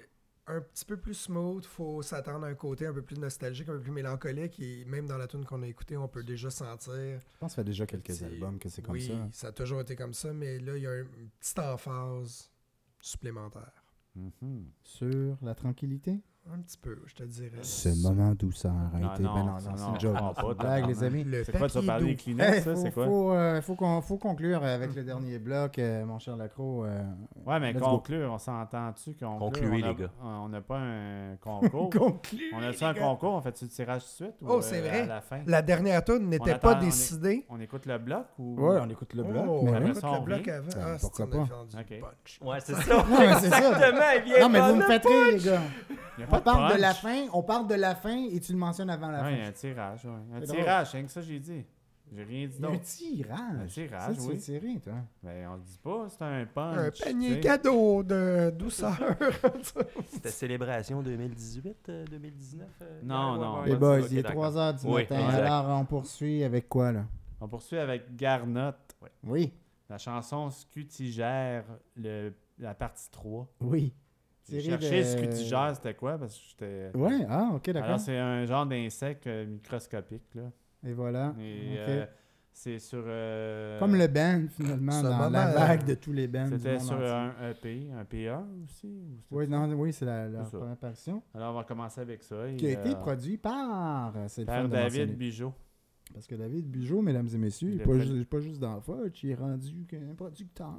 un petit peu plus smooth, faut s'attendre à un côté un peu plus nostalgique, un peu plus mélancolique. Et même dans la tune qu'on a écoutée, on peut déjà sentir. Je pense que ça fait déjà quelques albums que c'est comme oui, ça. ça a toujours été comme ça, mais là, il y a une petite emphase supplémentaire. Mhm. Sur la tranquillité? Un petit peu, je te dirais. Ce moment douceur a Non, été... non, ben non, non, c'est non, une joke. pas blague, les amis. Le C'est quoi, tu vas parler des doux. Kleenex, Hey, ça? faut, C'est quoi? faut, euh, faut qu'on- faut conclure avec le dernier bloc, euh, mon cher Lacro. euh, Ouais, mais go. conclure, on s'entend-tu qu'on Concluez, les gars. On n'a pas un (laughs) concours. Conclure, on a-tu un gars. concours? On fait-tu le tirage tout de suite? ou, Oh, c'est euh, vrai. À la fin? La dernière tune n'était pas décidée. On écoute le bloc ou? Ouais, on écoute le bloc. Oh, mais on écoute le bloc avant. Ah, pourquoi c'est. (laughs) Ouais, c'est ça. Exactement, il vient Non, mais vous me de faites rire, les gars. On pas de parle de la fin, on parle de la fin et tu le mentionnes avant la Ouais, il y fin. un tirage. ouais. Un C'est drôle. tirage, c'est que ça j'ai dit. J'ai rien dit Il y a un d'autre. tirage. Un tirage, ça, tu oui. veux tirer, toi. Ben, on le dit pas, c'est un punch. Un tu panier sais. cadeau de douceur. (laughs) C'était Célébration 2018, euh, 2019? euh, Non, ouais, non. Les ouais, boys, ok, il est d'accord. 3h du Oui, matin. exact. Alors, on poursuit avec quoi, là? On poursuit avec Garnotte. Oui, La chanson Scutigère, le, la partie 3. oui. J'ai cherché de- Scutigère, c'était quoi? Parce que j'étais. Ouais, ah, ok, d'accord. Alors, c'est un genre d'insecte euh, microscopique, là. Et voilà. Et euh, c'est sur. euh, Comme le band, finalement, ce dans la vague de tous les bands. C'était sur un EP, un PA aussi? ou Oui, non, oui, c'est la, la C'est ça. première apparition. Alors, on va commencer avec ça. et, Qui a été euh, produit par. C'est par David. Bijot. Parce que David Bugeaud, mesdames et messieurs, il n'est est pas, juste- pas juste dans le fudge, il est rendu qu'un producteur.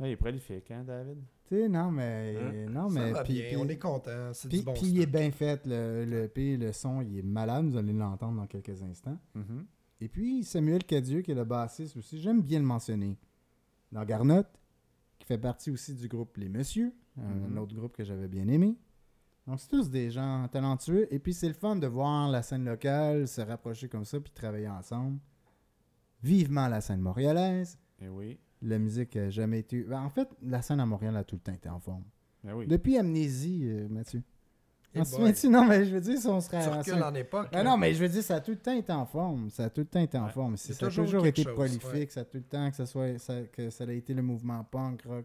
Ouais, il est prolifique, hein, David? Sais, non, mais. Non, Ça mais va puis- bien, on est content. C'est Puis, bon il est bien fait, le, le le son, il est malade, vous allez l'entendre dans quelques instants. Mhm. Et puis Samuel Cadieux, qui est le bassiste aussi, j'aime bien le mentionner. Dans Garnotte, qui fait partie aussi du groupe Les Messieurs, un Mhm. autre groupe que j'avais bien aimé. Donc c'est tous des gens talentueux. Et puis c'est le fun de voir la scène locale se rapprocher comme ça, puis travailler ensemble. Vivement la scène montréalaise. Eh oui. La musique n'a jamais été... Ben, en fait, la scène à Montréal a tout le temps été en forme. Ben oui. Depuis Amnésie, euh, Mathieu. Non, mais je veux dire, si on serait... Tu en époque. Ben là. non, mais je veux dire, ça a tout le temps été en forme. Ça a tout le temps été en Ouais. forme. C'est Ça a toujours été chose, prolifique. ouais. Ça a tout le temps que ça soit ça, que ça a été le mouvement punk, rock,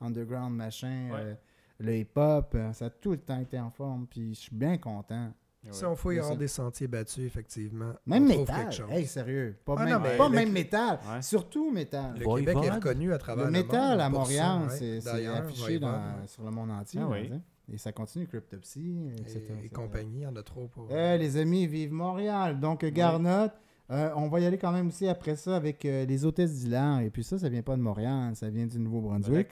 underground, machin, Ouais. euh, le hip-hop. euh, ça a tout le temps été en forme. Puis je suis bien content. Si oui. on fouille C'est hors ça. des sentiers battus, effectivement, Même on trouve métal. quelque chose. Hey, sérieux. Pas Ah même, non, mais pas même métal. Ouais. Surtout métal. Le. Québec est reconnu à travers Le le, métal monde à Montréal, ça, c'est affiché dans- Voivode, ouais. sur le monde entier. Ah oui. Et ça continue, Cryptopsy, etc. Et, et compagnie, il y en a trop pour. Eh, les amis, vive Montréal. Donc, Garnotte, euh, on va y aller quand même aussi après ça avec euh, les hôtesses d'Hilaire. Et puis ça, ça vient pas de Montréal, ça vient du Nouveau-Brunswick.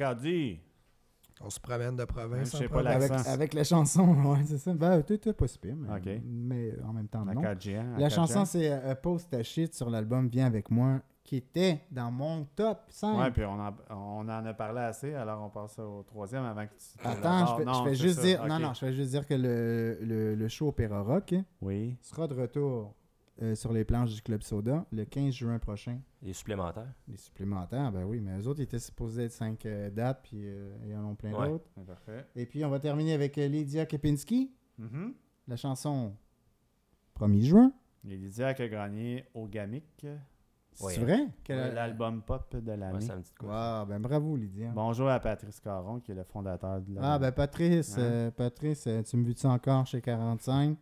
On se promène de Même province je en sais pas province. Avec, avec la chanson, (laughs) ouais, c'est ça. Ben, t'es t'es pas si pire, mais, Ok. mais en même temps, La non. 4G, La 4G. chanson, c'est euh, Post ta shit sur l'album Viens avec moi, qui était dans mon top 5. Ouais, puis on en, on en a parlé assez, alors on passe au troisième avant que tu. te Attends, je vais, Non, je vais juste ça, dire. Non, non, je vais juste dire que le, le, le show Opéra Rock Oui. sera de retour euh, sur les planches du Club Soda le 15 juin prochain. Les supplémentaires? Les supplémentaires, ben oui, mais eux autres ils étaient supposés être 5 dates, puis euh, il y en a plein Ouais. d'autres. Parfait. Et puis on va terminer avec euh, Lydia Kepinski, Mhm. la chanson 1er juin. Lydia qui a gagné au Gamic. C'est Ouais. vrai? Ouais, L'album pop de l'année. Ouais, ça me dit de quoi. Wow, ben bravo Lydia. Bonjour à Patrice Caron, qui est le fondateur de la. Ah, ben Patrice, Hein? euh, Patrice, euh, tu me vis-tu encore chez 45?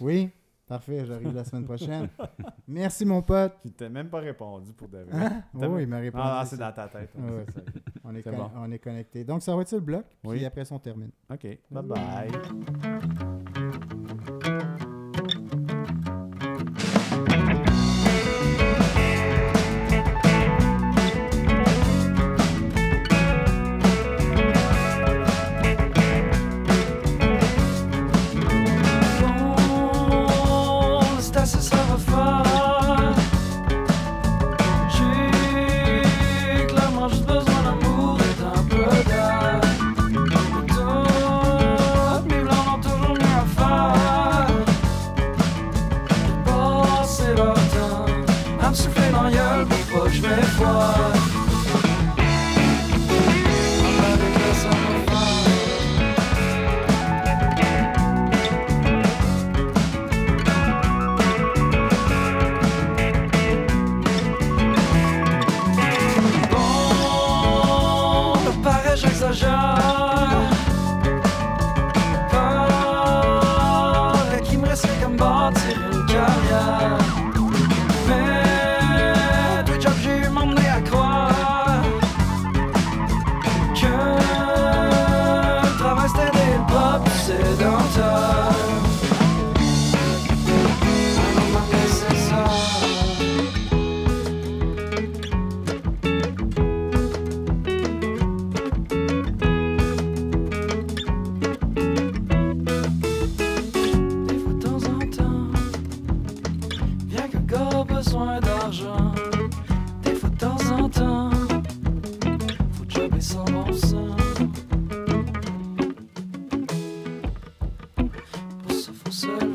Oui? Parfait, j'arrive la semaine prochaine. (laughs) Merci, mon pote. Qui t'a même pas répondu pour de vrai. Hein? Oui, il m'a répondu. Ah, ah, c'est dans ta tête. Ouais. ça. (laughs) On est, con- bon. on est connecté. Donc, ça va être sur le bloc, puis Oui. après, ça, on termine. OK. Bye ça,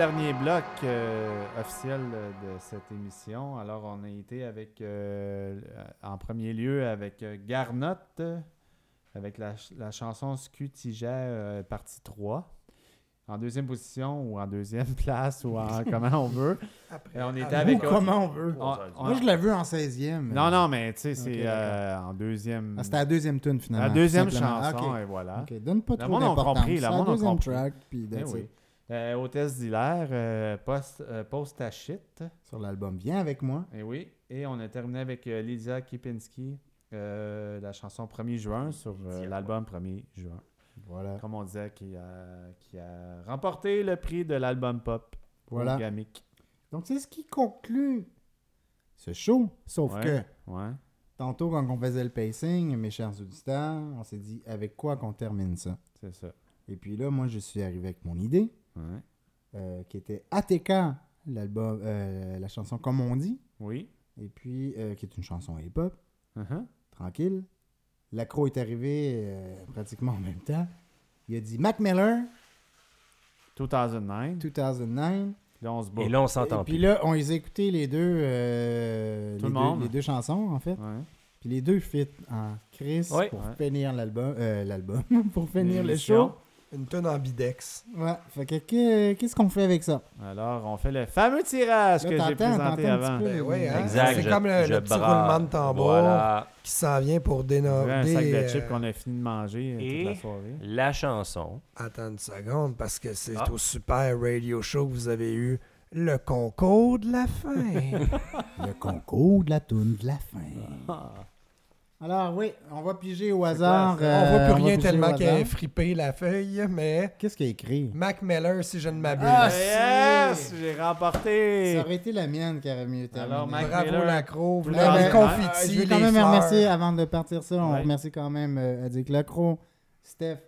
dernier bloc euh, officiel de cette émission. Alors, on a été avec, euh, en premier lieu avec euh, Garnotte, avec la, ch- la chanson Scutiger euh, partie 3. En deuxième position ou en deuxième (laughs) place ou en comment on veut. Après- on était Ou avec comment on veut. on- on- Moi, je l'ai vu en 16e. Non, non, mais tu sais, c'est euh, en deuxième. Ah, c'était la deuxième tune, finalement. La deuxième chanson, Ah, ok. et voilà. Ok, donne pas trop monde a d'importance. compris, la monde a compris. track, puis Eh oui. Euh, Hôtesse d'Hilaire, euh, post, euh, Post à shit. Sur l'album Viens avec moi. Et oui. Et on a terminé avec euh, Lydia Kipinski, euh, la chanson 1er juin sur euh, l'album 1er juin. Voilà. Comme on disait, qui a, qui a remporté le prix de l'album pop Voilà. Donc, c'est ce qui conclut ce show. Sauf Ouais, que, ouais. tantôt, quand on faisait le pacing, mes chers auditeurs, on s'est dit avec quoi qu'on termine ça? C'est ça. Et puis là, moi, je suis arrivé avec mon idée, Ouais. euh, qui était ATK, l'album, euh, la chanson Comme on dit. Oui. Et puis, euh, qui est une chanson hip-hop. Uh-huh. Tranquille. L'accro est arrivé euh, pratiquement en même temps. Il a dit Mac Miller, 2009. 2009. Là, on se bat. Et là, on s'entend Et puis plus. là, on les a écoutés les deux, euh, Tout les, le deux monde. les deux chansons, en fait. Ouais. Puis les deux fit en Chris Ouais. pour Ouais. finir l'album. euh, l'album. (laughs) pour finir le show. Une tonne en bidex. Ouais. Fait que que- qu'est-ce qu'on fait avec ça? Alors, on fait le fameux tirage Là, que j'ai présenté t'entends un petit avant. peu. Ben oui, hein? Exact. C'est comme le, je le petit brasse. roulement de tambour Voilà. qui s'en vient pour On dénoder. un sac de euh, chips qu'on a fini de manger euh, Et toute la soirée. la chanson. Attends une seconde, parce que c'est Ah. au super radio show que vous avez eu le concours de la fin. (laughs) Le concours de la toune de la fin. Alors oui, on va piger au hasard. on euh, voit plus rien tellement qu'elle a hasard. frippé la feuille, mais Qu'est-ce qu'il a écrit? Mac Miller, si je ne m'abuse. Ah, Yes! J'ai remporté! Ça aurait été la mienne qui aurait mieux terminé. Alors, Mac Bravo Miller, Lacro, vous le l'avez confetti, je veux quand même fleurs. remercier, avant de partir ça, on Ouais. remercie quand même euh, Adic Lacro, Steph,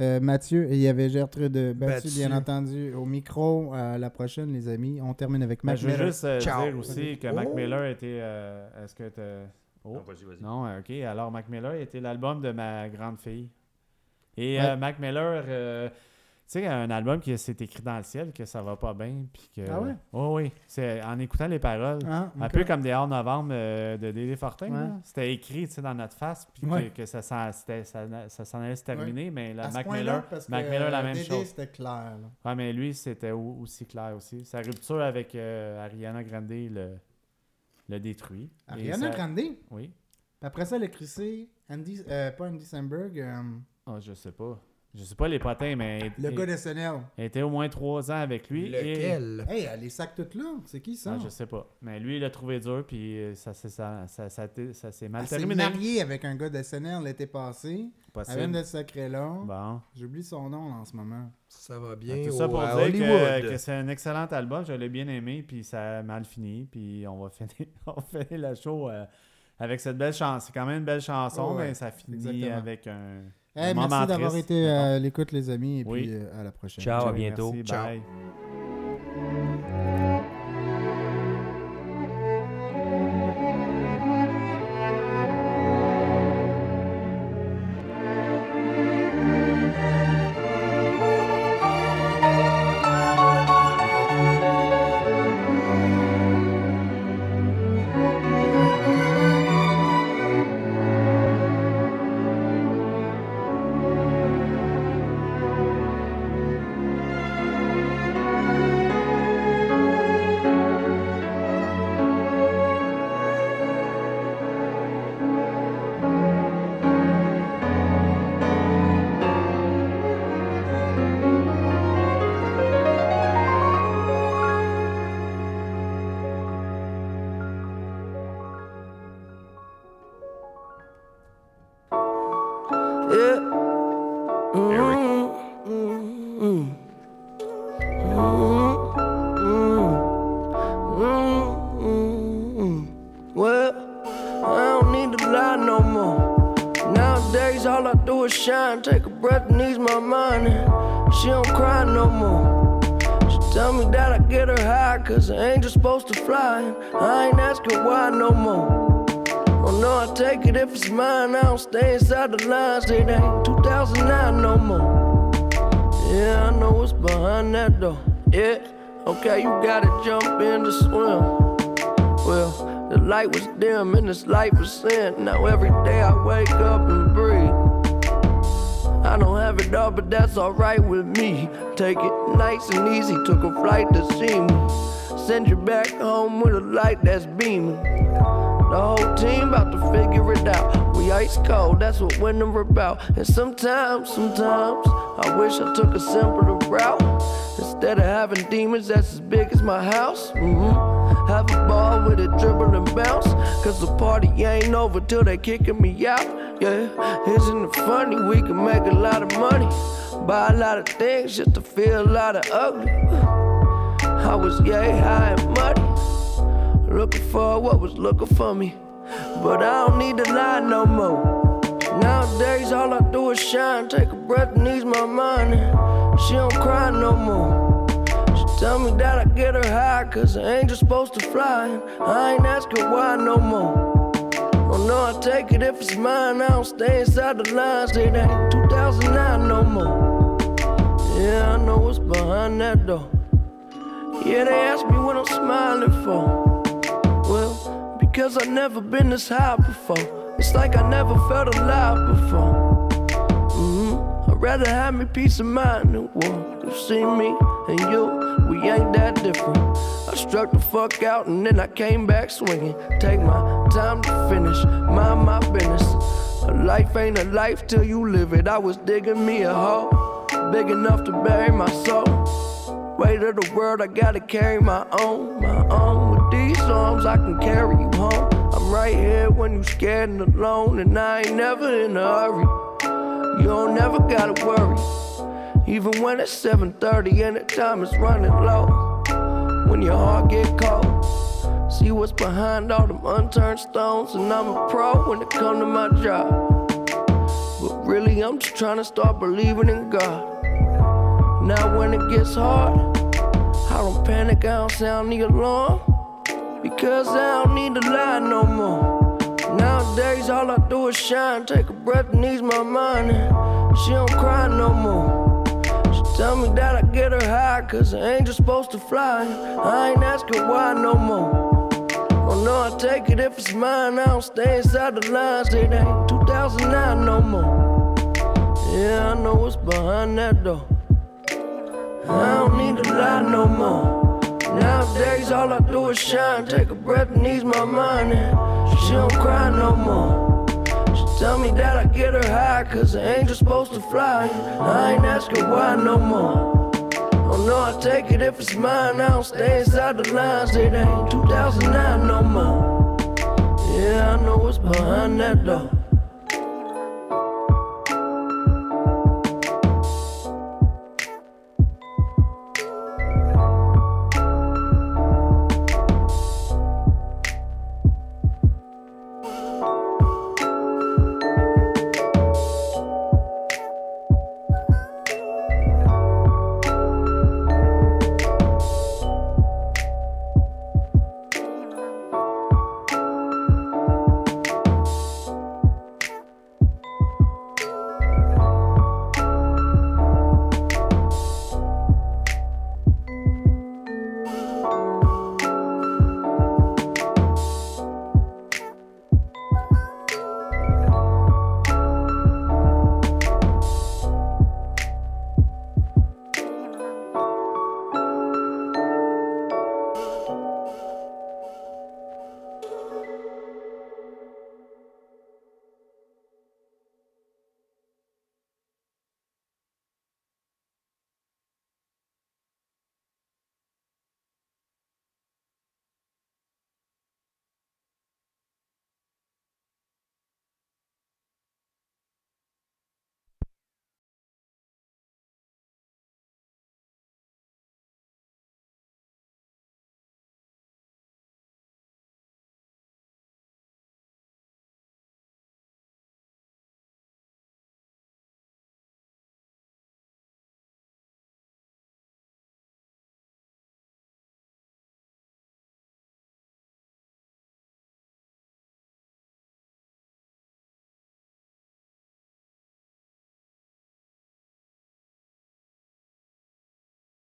euh, Mathieu, et il y avait Gertrude Battu, bien entendu, au micro. À la prochaine, les amis. On termine avec Ben, Mac je veux Miller. juste euh, Ciao. dire aussi que Mac Oh. Miller était. euh, Est-ce que t'as- Oh. Non, vas-y, vas-y. Non, euh, ok. Alors, Mac Miller était l'album de ma grande fille. Et Ouais. euh, Mac Miller, euh, Tu sais, un album qui s'est écrit dans le ciel, que ça va pas bien, puis que... Ah ouais? Oui, oui. C'est en écoutant les paroles. Ah, Un peu comme des hors novembre euh, de Dédé Fortin. Ouais. C'était écrit, tu sais, dans notre face, puis Ouais. que, que ça, s'en- ça, ça s'en allait se terminer, mais la Mac Miller, parce que, Mac Miller, la même Dédé, chose. c'était clair. là. Ouais, mais lui, c'était au- aussi clair aussi. Sa rupture avec euh, Ariana Grande le, le détruit. Et Ariana ça- Grande? Puis Oui. après ça, elle a crissé Andy, euh, pas Andy Samberg, euh, Ah, je sais pas. Je sais pas les potins, mais. le gars de SNL. Elle était au moins trois ans avec lui. Lequel? Hey, elle les sac toutes là. C'est qui ça? Ah, je sais pas. Mais lui, il a trouvé dur, puis euh, ça, s'est- ça, ça, ça, ça- ça s'est mal Elle s'est terminé. mariée avec un gars de SNL l'été passé. Possible. Elle vient de sacré là. Bon. J'oublie son nom en ce moment. Ça va bien. Tout ça pour à dire Hollywood. que, que c'est un excellent album. Je l'ai bien aimé, puis ça a mal fini. Puis on va (laughs) finir, on va finir la show euh, avec cette belle chanson. C'est quand même une belle chanson, Ouais, mais ça finit exactement. avec un. Hey, moment merci d'avoir été mettons. à l'écoute, les amis, et Oui. puis euh, à la prochaine. Ciao, à Oui, bientôt. merci, Ciao. bye. Stay the lines. It ain't 2009 no more. Yeah, I know what's behind that door. Yeah, okay, you gotta jump in to swim. Well, the light was dim and this life was sin. Now every day I wake up and breathe. I don't have it all, but that's alright with me. Take it nice and easy. Took a flight to see me. Send you back home with a light that's beaming. The whole team about to figure it out. We ice cold, that's what winter about. And sometimes, sometimes, I wish I took a simpler route. Instead of having demons that's as big as my house. Mm-hmm. Have a ball with a dribble and bounce. Cause the party ain't over till they kicking me out. Yeah, isn't it funny? We can make a lot of money. Buy a lot of things just to feel a lot of ugly. I was yay high and muddy. Looking for what was looking for me. But I don't need to lie no more. Nowadays, all I do is shine. Take a breath and ease my mind. She don't cry no more. She tell me that I get her high, cause an angel's supposed to fly. I ain't asking why no more. Oh no, I take it if it's mine. I don't stay inside the lines. It ain't 2009 no more. Yeah, I know what's behind that door. Yeah, they ask me what I'm smiling for. Well, because I've never been this high before. It's like I never felt alive before. hmm I'd rather have me peace of mind than war. You see me and you, we ain't that different. I struck the fuck out and then I came back swinging. Take my time to finish, mind my business. A life ain't a life till you live it. I was digging me a hole, big enough to bury my soul. Weight of the world, I gotta carry my own, my own. Arms, I can carry you home. I'm right here when you're scared and alone, and I ain't never in a hurry. You don't never gotta worry, even when it's 7:30 and the time is running low. When your heart get cold, see what's behind all them unturned stones, and I'm a pro when it come to my job. But really, I'm just trying to start believing in God. Now when it gets hard, I don't panic, I don't sound the alarm. Because I don't need to lie no more. Nowadays all I do is shine, take a breath and ease my mind. She don't cry no more. She tell me that I get her high, cause ain't just supposed to fly. I ain't asking why no more. Oh no, I take it if it's mine. I don't stay inside the lines. It ain't 2009 no more. Yeah, I know what's behind that door. I don't need to lie no more. Nowadays, all I do is shine. Take a breath and ease my mind. And she don't cry no more. She tell me that I get her high, cause ain't just supposed to fly. I ain't asking why no more. Oh no, I take it if it's mine. I don't stay inside the lines. It ain't 2009 no more. Yeah, I know what's behind that door.